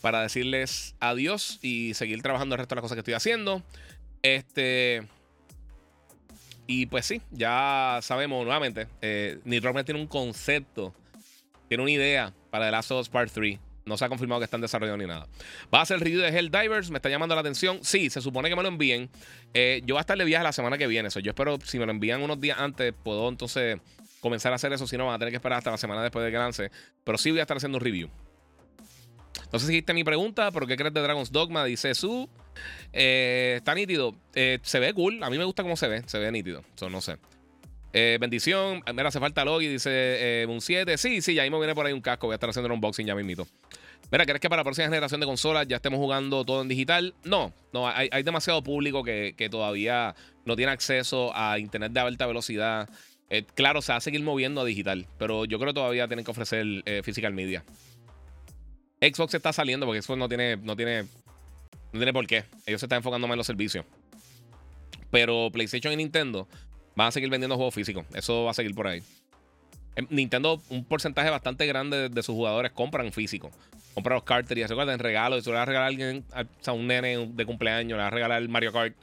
para decirles adiós y seguir trabajando el resto de las cosas que estoy haciendo. Este. Y pues sí, ya sabemos nuevamente, eh, tiene un concepto, tiene una idea para The Last of Us Part 3. No se ha confirmado que está en desarrollo ni nada. ¿Va a ser el review de Helldivers? ¿Me está llamando la atención? Sí, se supone que me lo envíen. Eh, yo voy a estar de viaje la semana que viene. Eso yo espero, si me lo envían unos días antes, puedo entonces comenzar a hacer eso. Si no, van a tener que esperar hasta la semana después de que lance. Pero sí voy a estar haciendo un review. No sé si hiciste mi pregunta, pero ¿qué crees de Dragon's Dogma? Dice Su. Eh, está nítido. Eh, se ve cool. A mí me gusta cómo se ve. Se ve nítido. Eso no sé. Eh, bendición. Mira, hace falta Logi. Dice un 7. Sí, sí, ya me viene por ahí un casco. Voy a estar haciendo un unboxing ya mismito. Mira, ¿crees que para la próxima generación de consolas ya estemos jugando todo en digital? No, no, hay, demasiado público que, todavía no tiene acceso a internet de alta velocidad. Claro, se va a seguir moviendo a digital, pero yo creo que todavía tienen que ofrecer physical media. Xbox está saliendo porque Xbox no tiene, no tiene, no tiene por qué. Ellos se están enfocando más en los servicios. Pero PlayStation y Nintendo van a seguir vendiendo juegos físicos. Eso va a seguir por ahí. Nintendo, un porcentaje bastante grande de, sus jugadores compran físico. Compran los cartridges. Recuerden, regalos. Si le vas a regalar a alguien, a, un nene de cumpleaños, le vas a regalar el Mario Kart.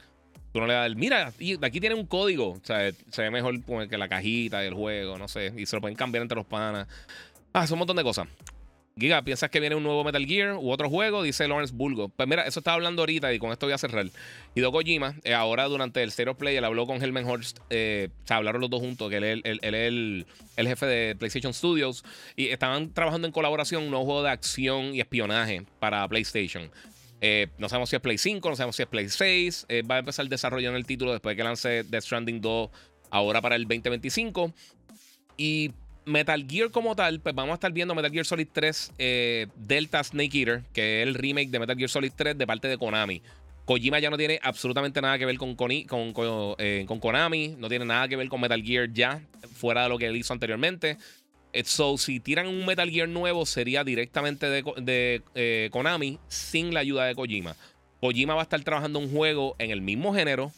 Tú no le das el, mira, aquí tiene un código. O sea, se ve mejor que la cajita del juego, no sé. Y se lo pueden cambiar entre los panas. Ah, es un montón de cosas. Giga, ¿piensas que viene un nuevo Metal Gear u otro juego? Dice Lawrence Bulgo. Pues mira, eso estaba hablando ahorita y con esto voy a cerrar. Hideo Kojima, eh, ahora durante el Zero Play, él habló con Helmenhorst. Eh, o sea, hablaron los dos juntos, que él es el, jefe de PlayStation Studios. Y estaban trabajando en colaboración un nuevo juego de acción y espionaje para PlayStation. Eh, no sabemos si es Play 5, no sabemos si es Play 6. va a empezar en el título después de que lance Death Stranding 2 ahora para el 2025. Y Metal Gear como tal, pues vamos a estar viendo Metal Gear Solid 3 eh, Delta Snake Eater, que es el remake de Metal Gear Solid 3 de parte de Konami. Kojima ya no tiene absolutamente nada que ver con, con, eh, con, Konami, no tiene nada que ver con Metal Gear ya, fuera de lo que él hizo anteriormente. Eh, so, si tiran un Metal Gear nuevo, sería directamente de, de Konami sin la ayuda de Kojima. Kojima va a estar trabajando un juego en el mismo género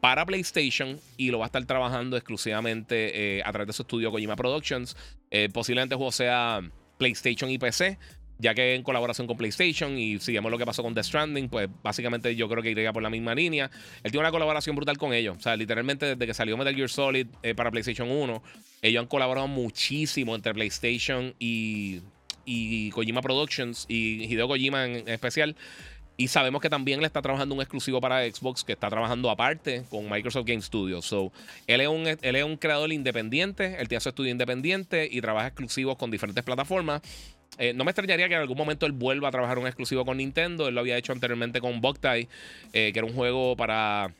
para PlayStation y lo va a estar trabajando exclusivamente eh, a través de su estudio Kojima Productions. Eh, posiblemente el juego sea PlayStation y PC, ya que en colaboración con PlayStation y si vemos lo que pasó con The Stranding, pues básicamente yo creo que iría por la misma línea. Él tiene una colaboración brutal con ellos. O sea, literalmente desde que salió Metal Gear Solid eh, para PlayStation 1, ellos han colaborado muchísimo entre PlayStation y, y Kojima Productions y Hideo Kojima en especial. Y sabemos que también le está trabajando un exclusivo para Xbox que está trabajando aparte con Microsoft Game Studios. So, él es un, él es un creador independiente, él tiene su estudio independiente y trabaja exclusivos con diferentes plataformas. Eh, no me extrañaría que en algún momento él vuelva a trabajar un exclusivo con Nintendo. Él lo había hecho anteriormente con Boktai, eh, que era un juego para.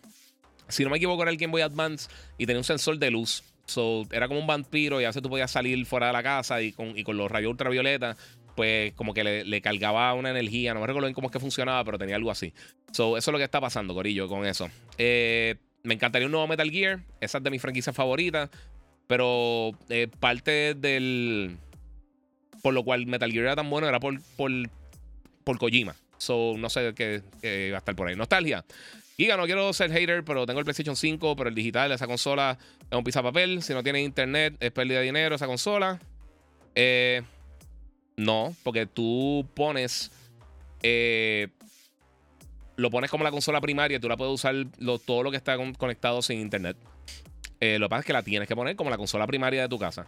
Si no me equivoco, era el Game Boy Advance y tenía un sensor de luz. So, era como un vampiro y a veces tú podías salir fuera de la casa y con, y con los rayos ultravioleta, pues como que le, cargaba una energía. No me recuerdo bien cómo es que funcionaba, pero tenía algo así. So, eso es lo que está pasando, Corillo, con eso. Eh, me encantaría un nuevo Metal Gear. Esa es de mis franquicias favoritas. Pero parte del por lo cual Metal Gear era tan bueno era por, por, por Kojima. So, no sé qué, va a estar por ahí. Nostalgia. Giga, no quiero ser hater, pero tengo el PlayStation 5, pero el digital, esa consola es un papel. Si no tiene internet, es pérdida de dinero esa consola. Eh, no, porque tú pones. Eh, lo pones como la consola primaria, tú la puedes usar todo lo que está conectado sin internet. Eh, lo que pasa es que la tienes que poner como la consola primaria de tu casa.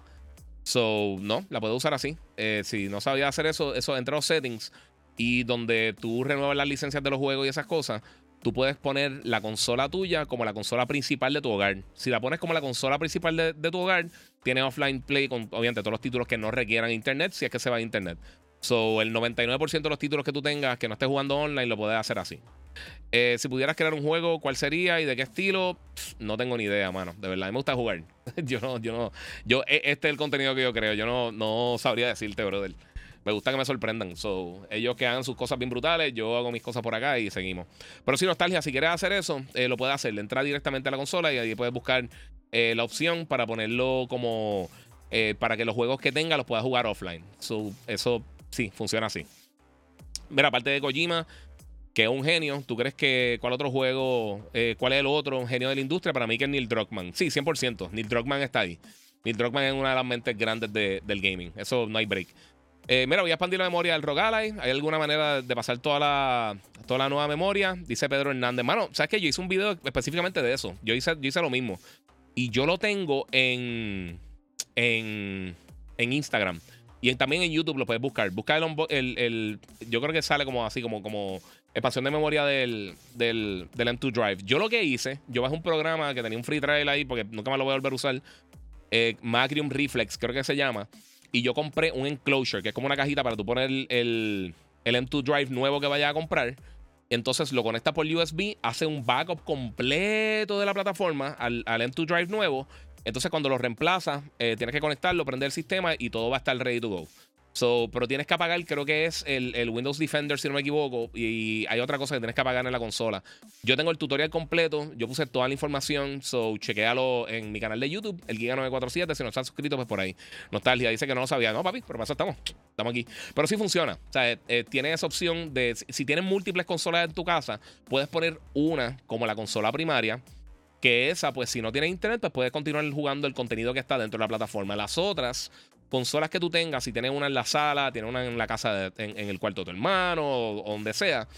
So, no, la puedo usar así. Eh, si no sabía hacer eso, eso entra los settings y donde tú renuevas las licencias de los juegos y esas cosas, tú puedes poner la consola tuya como la consola principal de tu hogar. Si la pones como la consola principal de, tu hogar, tiene offline play con, obviamente, todos los títulos que no requieran internet, si es que se va a internet. So, el 99% de los títulos que tú tengas que no estés jugando online lo puedes hacer así. Eh, si pudieras crear un juego, ¿cuál sería y de qué estilo? no tengo ni idea, mano. De verdad, me gusta jugar. yo no, yo no. Yo, e, este es el contenido que yo creo. Yo no, no sabría decirte, brother. Me gusta que me sorprendan. So, ellos que hagan sus cosas bien brutales, yo hago mis cosas por acá y seguimos. Pero si nostalgia, si quieres hacer eso, eh, lo puedes hacer. Entrar directamente a la consola y ahí puedes buscar eh, la opción para ponerlo como. para que los juegos que tenga los puedas jugar offline. So, eso sí, funciona así. Mira, aparte de Kojima, que es un genio. ¿Tú crees que cuál otro juego, eh, cuál es el otro genio de la industria? Para mí que es Neil Druckmann. Sí, 100%. Neil Druckmann está ahí. Neil Druckmann es una de las mentes grandes del gaming. Eso no hay break. Eh, mira, voy a expandir la memoria del Rogue ¿Hay alguna manera de pasar toda la, toda la nueva memoria? Dice Pedro Hernández. Mano, ¿sabes qué? Yo hice un video específicamente de eso. Yo hice, yo hice lo mismo. Y yo lo tengo en, en, en Instagram. Y también en YouTube lo puedes buscar. Busca el, el, Yo creo que sale como así, como, como expansión de memoria del, del, M2 Drive. Yo lo que hice, yo bajé un programa que tenía un free trial ahí porque nunca me lo voy a volver a usar. Eh, Macrium Reflex, creo que se llama. Y yo compré un enclosure, que es como una cajita para tú poner el, el M2 Drive nuevo que vayas a comprar. Entonces lo conecta por USB, hace un backup completo de la plataforma al, al M2 Drive nuevo. Entonces cuando lo reemplaza, eh, tienes que conectarlo, prender el sistema y todo va a estar ready to go. Pero tienes que apagar, creo que es el, Windows Defender, si no me equivoco. Y hay otra cosa que tienes que apagar en la consola. Yo tengo el tutorial completo. Yo puse toda la información. So, chequealo en mi canal de YouTube, el Giga947. Si no estás suscrito, pues por ahí. Nostalgia dice que no lo sabía. No, papi, pero eso estamos. Estamos aquí. Pero sí funciona. O sea, eh, eh, tiene esa opción de. Si tienes múltiples consolas en tu casa, puedes poner una como la consola primaria que esa, pues si no tienes internet, pues puedes continuar jugando el contenido que está dentro de la plataforma. Las otras, consolas que tú tengas, si tienes una en la sala, tienes una en la casa, en, el cuarto de tu hermano o, donde sea,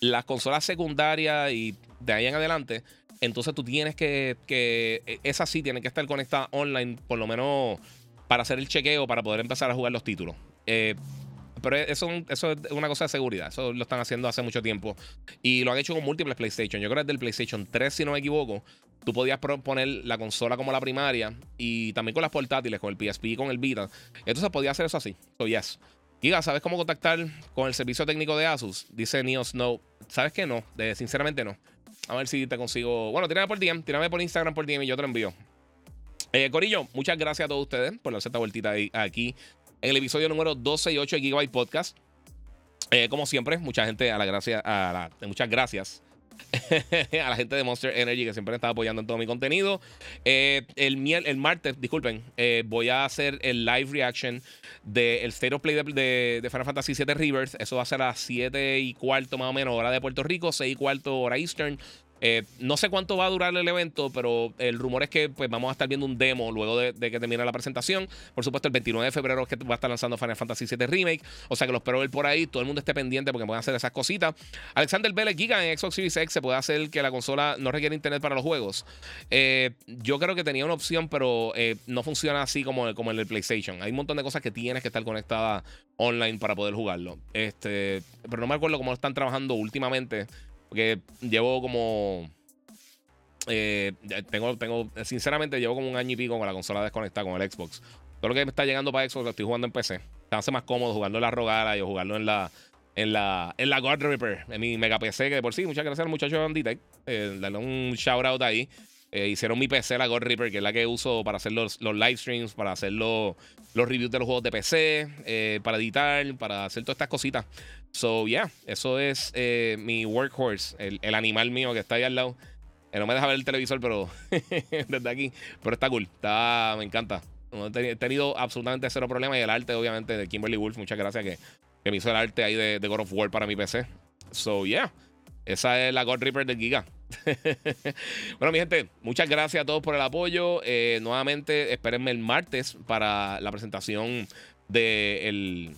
las consolas secundarias y de ahí en adelante, entonces tú tienes que, que e, esa sí tiene que estar conectada online, por lo menos para hacer el chequeo, para poder empezar a jugar los títulos. Eh, pero eso, eso es una cosa de seguridad. Eso lo están haciendo hace mucho tiempo. Y lo han hecho con múltiples PlayStation. Yo creo que es del PlayStation 3, si no me equivoco. Tú podías poner la consola como la primaria y también con las portátiles, con el PSP y con el Vita. Entonces podía hacer eso así. So, yes. Giga, ¿sabes cómo contactar con el servicio técnico de Asus? Dice Neo Snow. ¿Sabes qué? No. sinceramente no. A ver si te consigo. Bueno, tírame por DM, tírame por Instagram por DM y yo te lo envío. Eh, Corillo, muchas gracias a todos ustedes por darse esta vueltita aquí en el episodio número 12 y 8 de Gigabyte Podcast. Eh, como siempre, mucha gente a la gracia, a la, muchas gracias a la gente de Monster Energy que siempre me está apoyando en todo mi contenido. Eh, el, el martes, disculpen, eh, voy a hacer el live reaction del State of Play de, de, Final Fantasy VII Rivers. Eso va a ser a las 7 y cuarto más o menos hora de Puerto Rico, 6 y cuarto hora Eastern. Eh, no sé cuánto va a durar el evento, pero el rumor es que pues, vamos a estar viendo un demo luego de, que termine la presentación. Por supuesto, el 29 de febrero es que va a estar lanzando Final Fantasy VII Remake. O sea que los espero ver por ahí. Todo el mundo esté pendiente porque pueden hacer esas cositas. Alexander Vélez Giga en Xbox Series X se puede hacer que la consola no requiere internet para los juegos. Eh, yo creo que tenía una opción, pero eh, no funciona así como, como en el PlayStation. Hay un montón de cosas que tienes que estar conectada online para poder jugarlo. Este, pero no me acuerdo cómo lo están trabajando últimamente. Llevo como. Eh, tengo, tengo, sinceramente, llevo como un año y pico con la consola desconectada con el Xbox. Todo lo que me está llegando para Xbox lo estoy jugando en PC. Se hace más cómodo jugarlo en la Rogala y jugarlo en la, en la, en la God Reaper, en mi mega PC, que de por sí, muchas gracias al muchacho de. Eh, darle un shout out ahí. Eh, hicieron mi PC, la God Reaper, que es la que uso para hacer los, los live streams, para hacer los, los reviews de los juegos de PC, eh, para editar, para hacer todas estas cositas. So, yeah, eso es eh, mi workhorse, el, el, animal mío que está ahí al lado. no me deja ver el televisor, pero desde aquí. Pero está cool, está, me encanta. he tenido absolutamente cero problema y el arte, obviamente, de Kimberly Wolf. Muchas gracias que, que me hizo el arte ahí de, de God of War para mi PC. So, yeah, esa es la God Reaper del Giga. bueno, mi gente, muchas gracias a todos por el apoyo. Eh, nuevamente, espérenme el martes para la presentación de.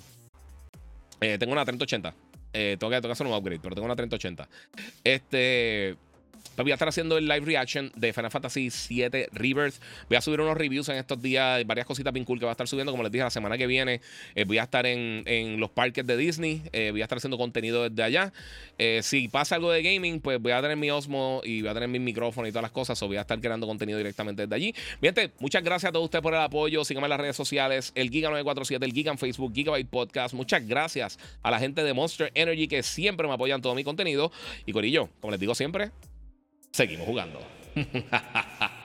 Eh, tengo una 3080. Eh, tengo, que, tengo que hacer un upgrade, pero tengo una 3080. Este voy a estar haciendo el live reaction de Final Fantasy VII Rebirth. Voy a subir unos reviews en estos días, varias cositas bien cool que va a estar subiendo. Como les dije, la semana que viene eh, voy a estar en, los parques de Disney. Eh, voy a estar haciendo contenido desde allá. Eh, si pasa algo de gaming, pues voy a tener mi Osmo y voy a tener mi micrófono y todas las cosas. O voy a estar creando contenido directamente desde allí. Gente, muchas gracias a todos ustedes por el apoyo. Síganme en las redes sociales, el Giga947, el Giga en Facebook, Gigabyte Podcast. Muchas gracias a la gente de Monster Energy que siempre me apoyan todo mi contenido. Y Corillo, como les digo siempre, Seguimos jugando.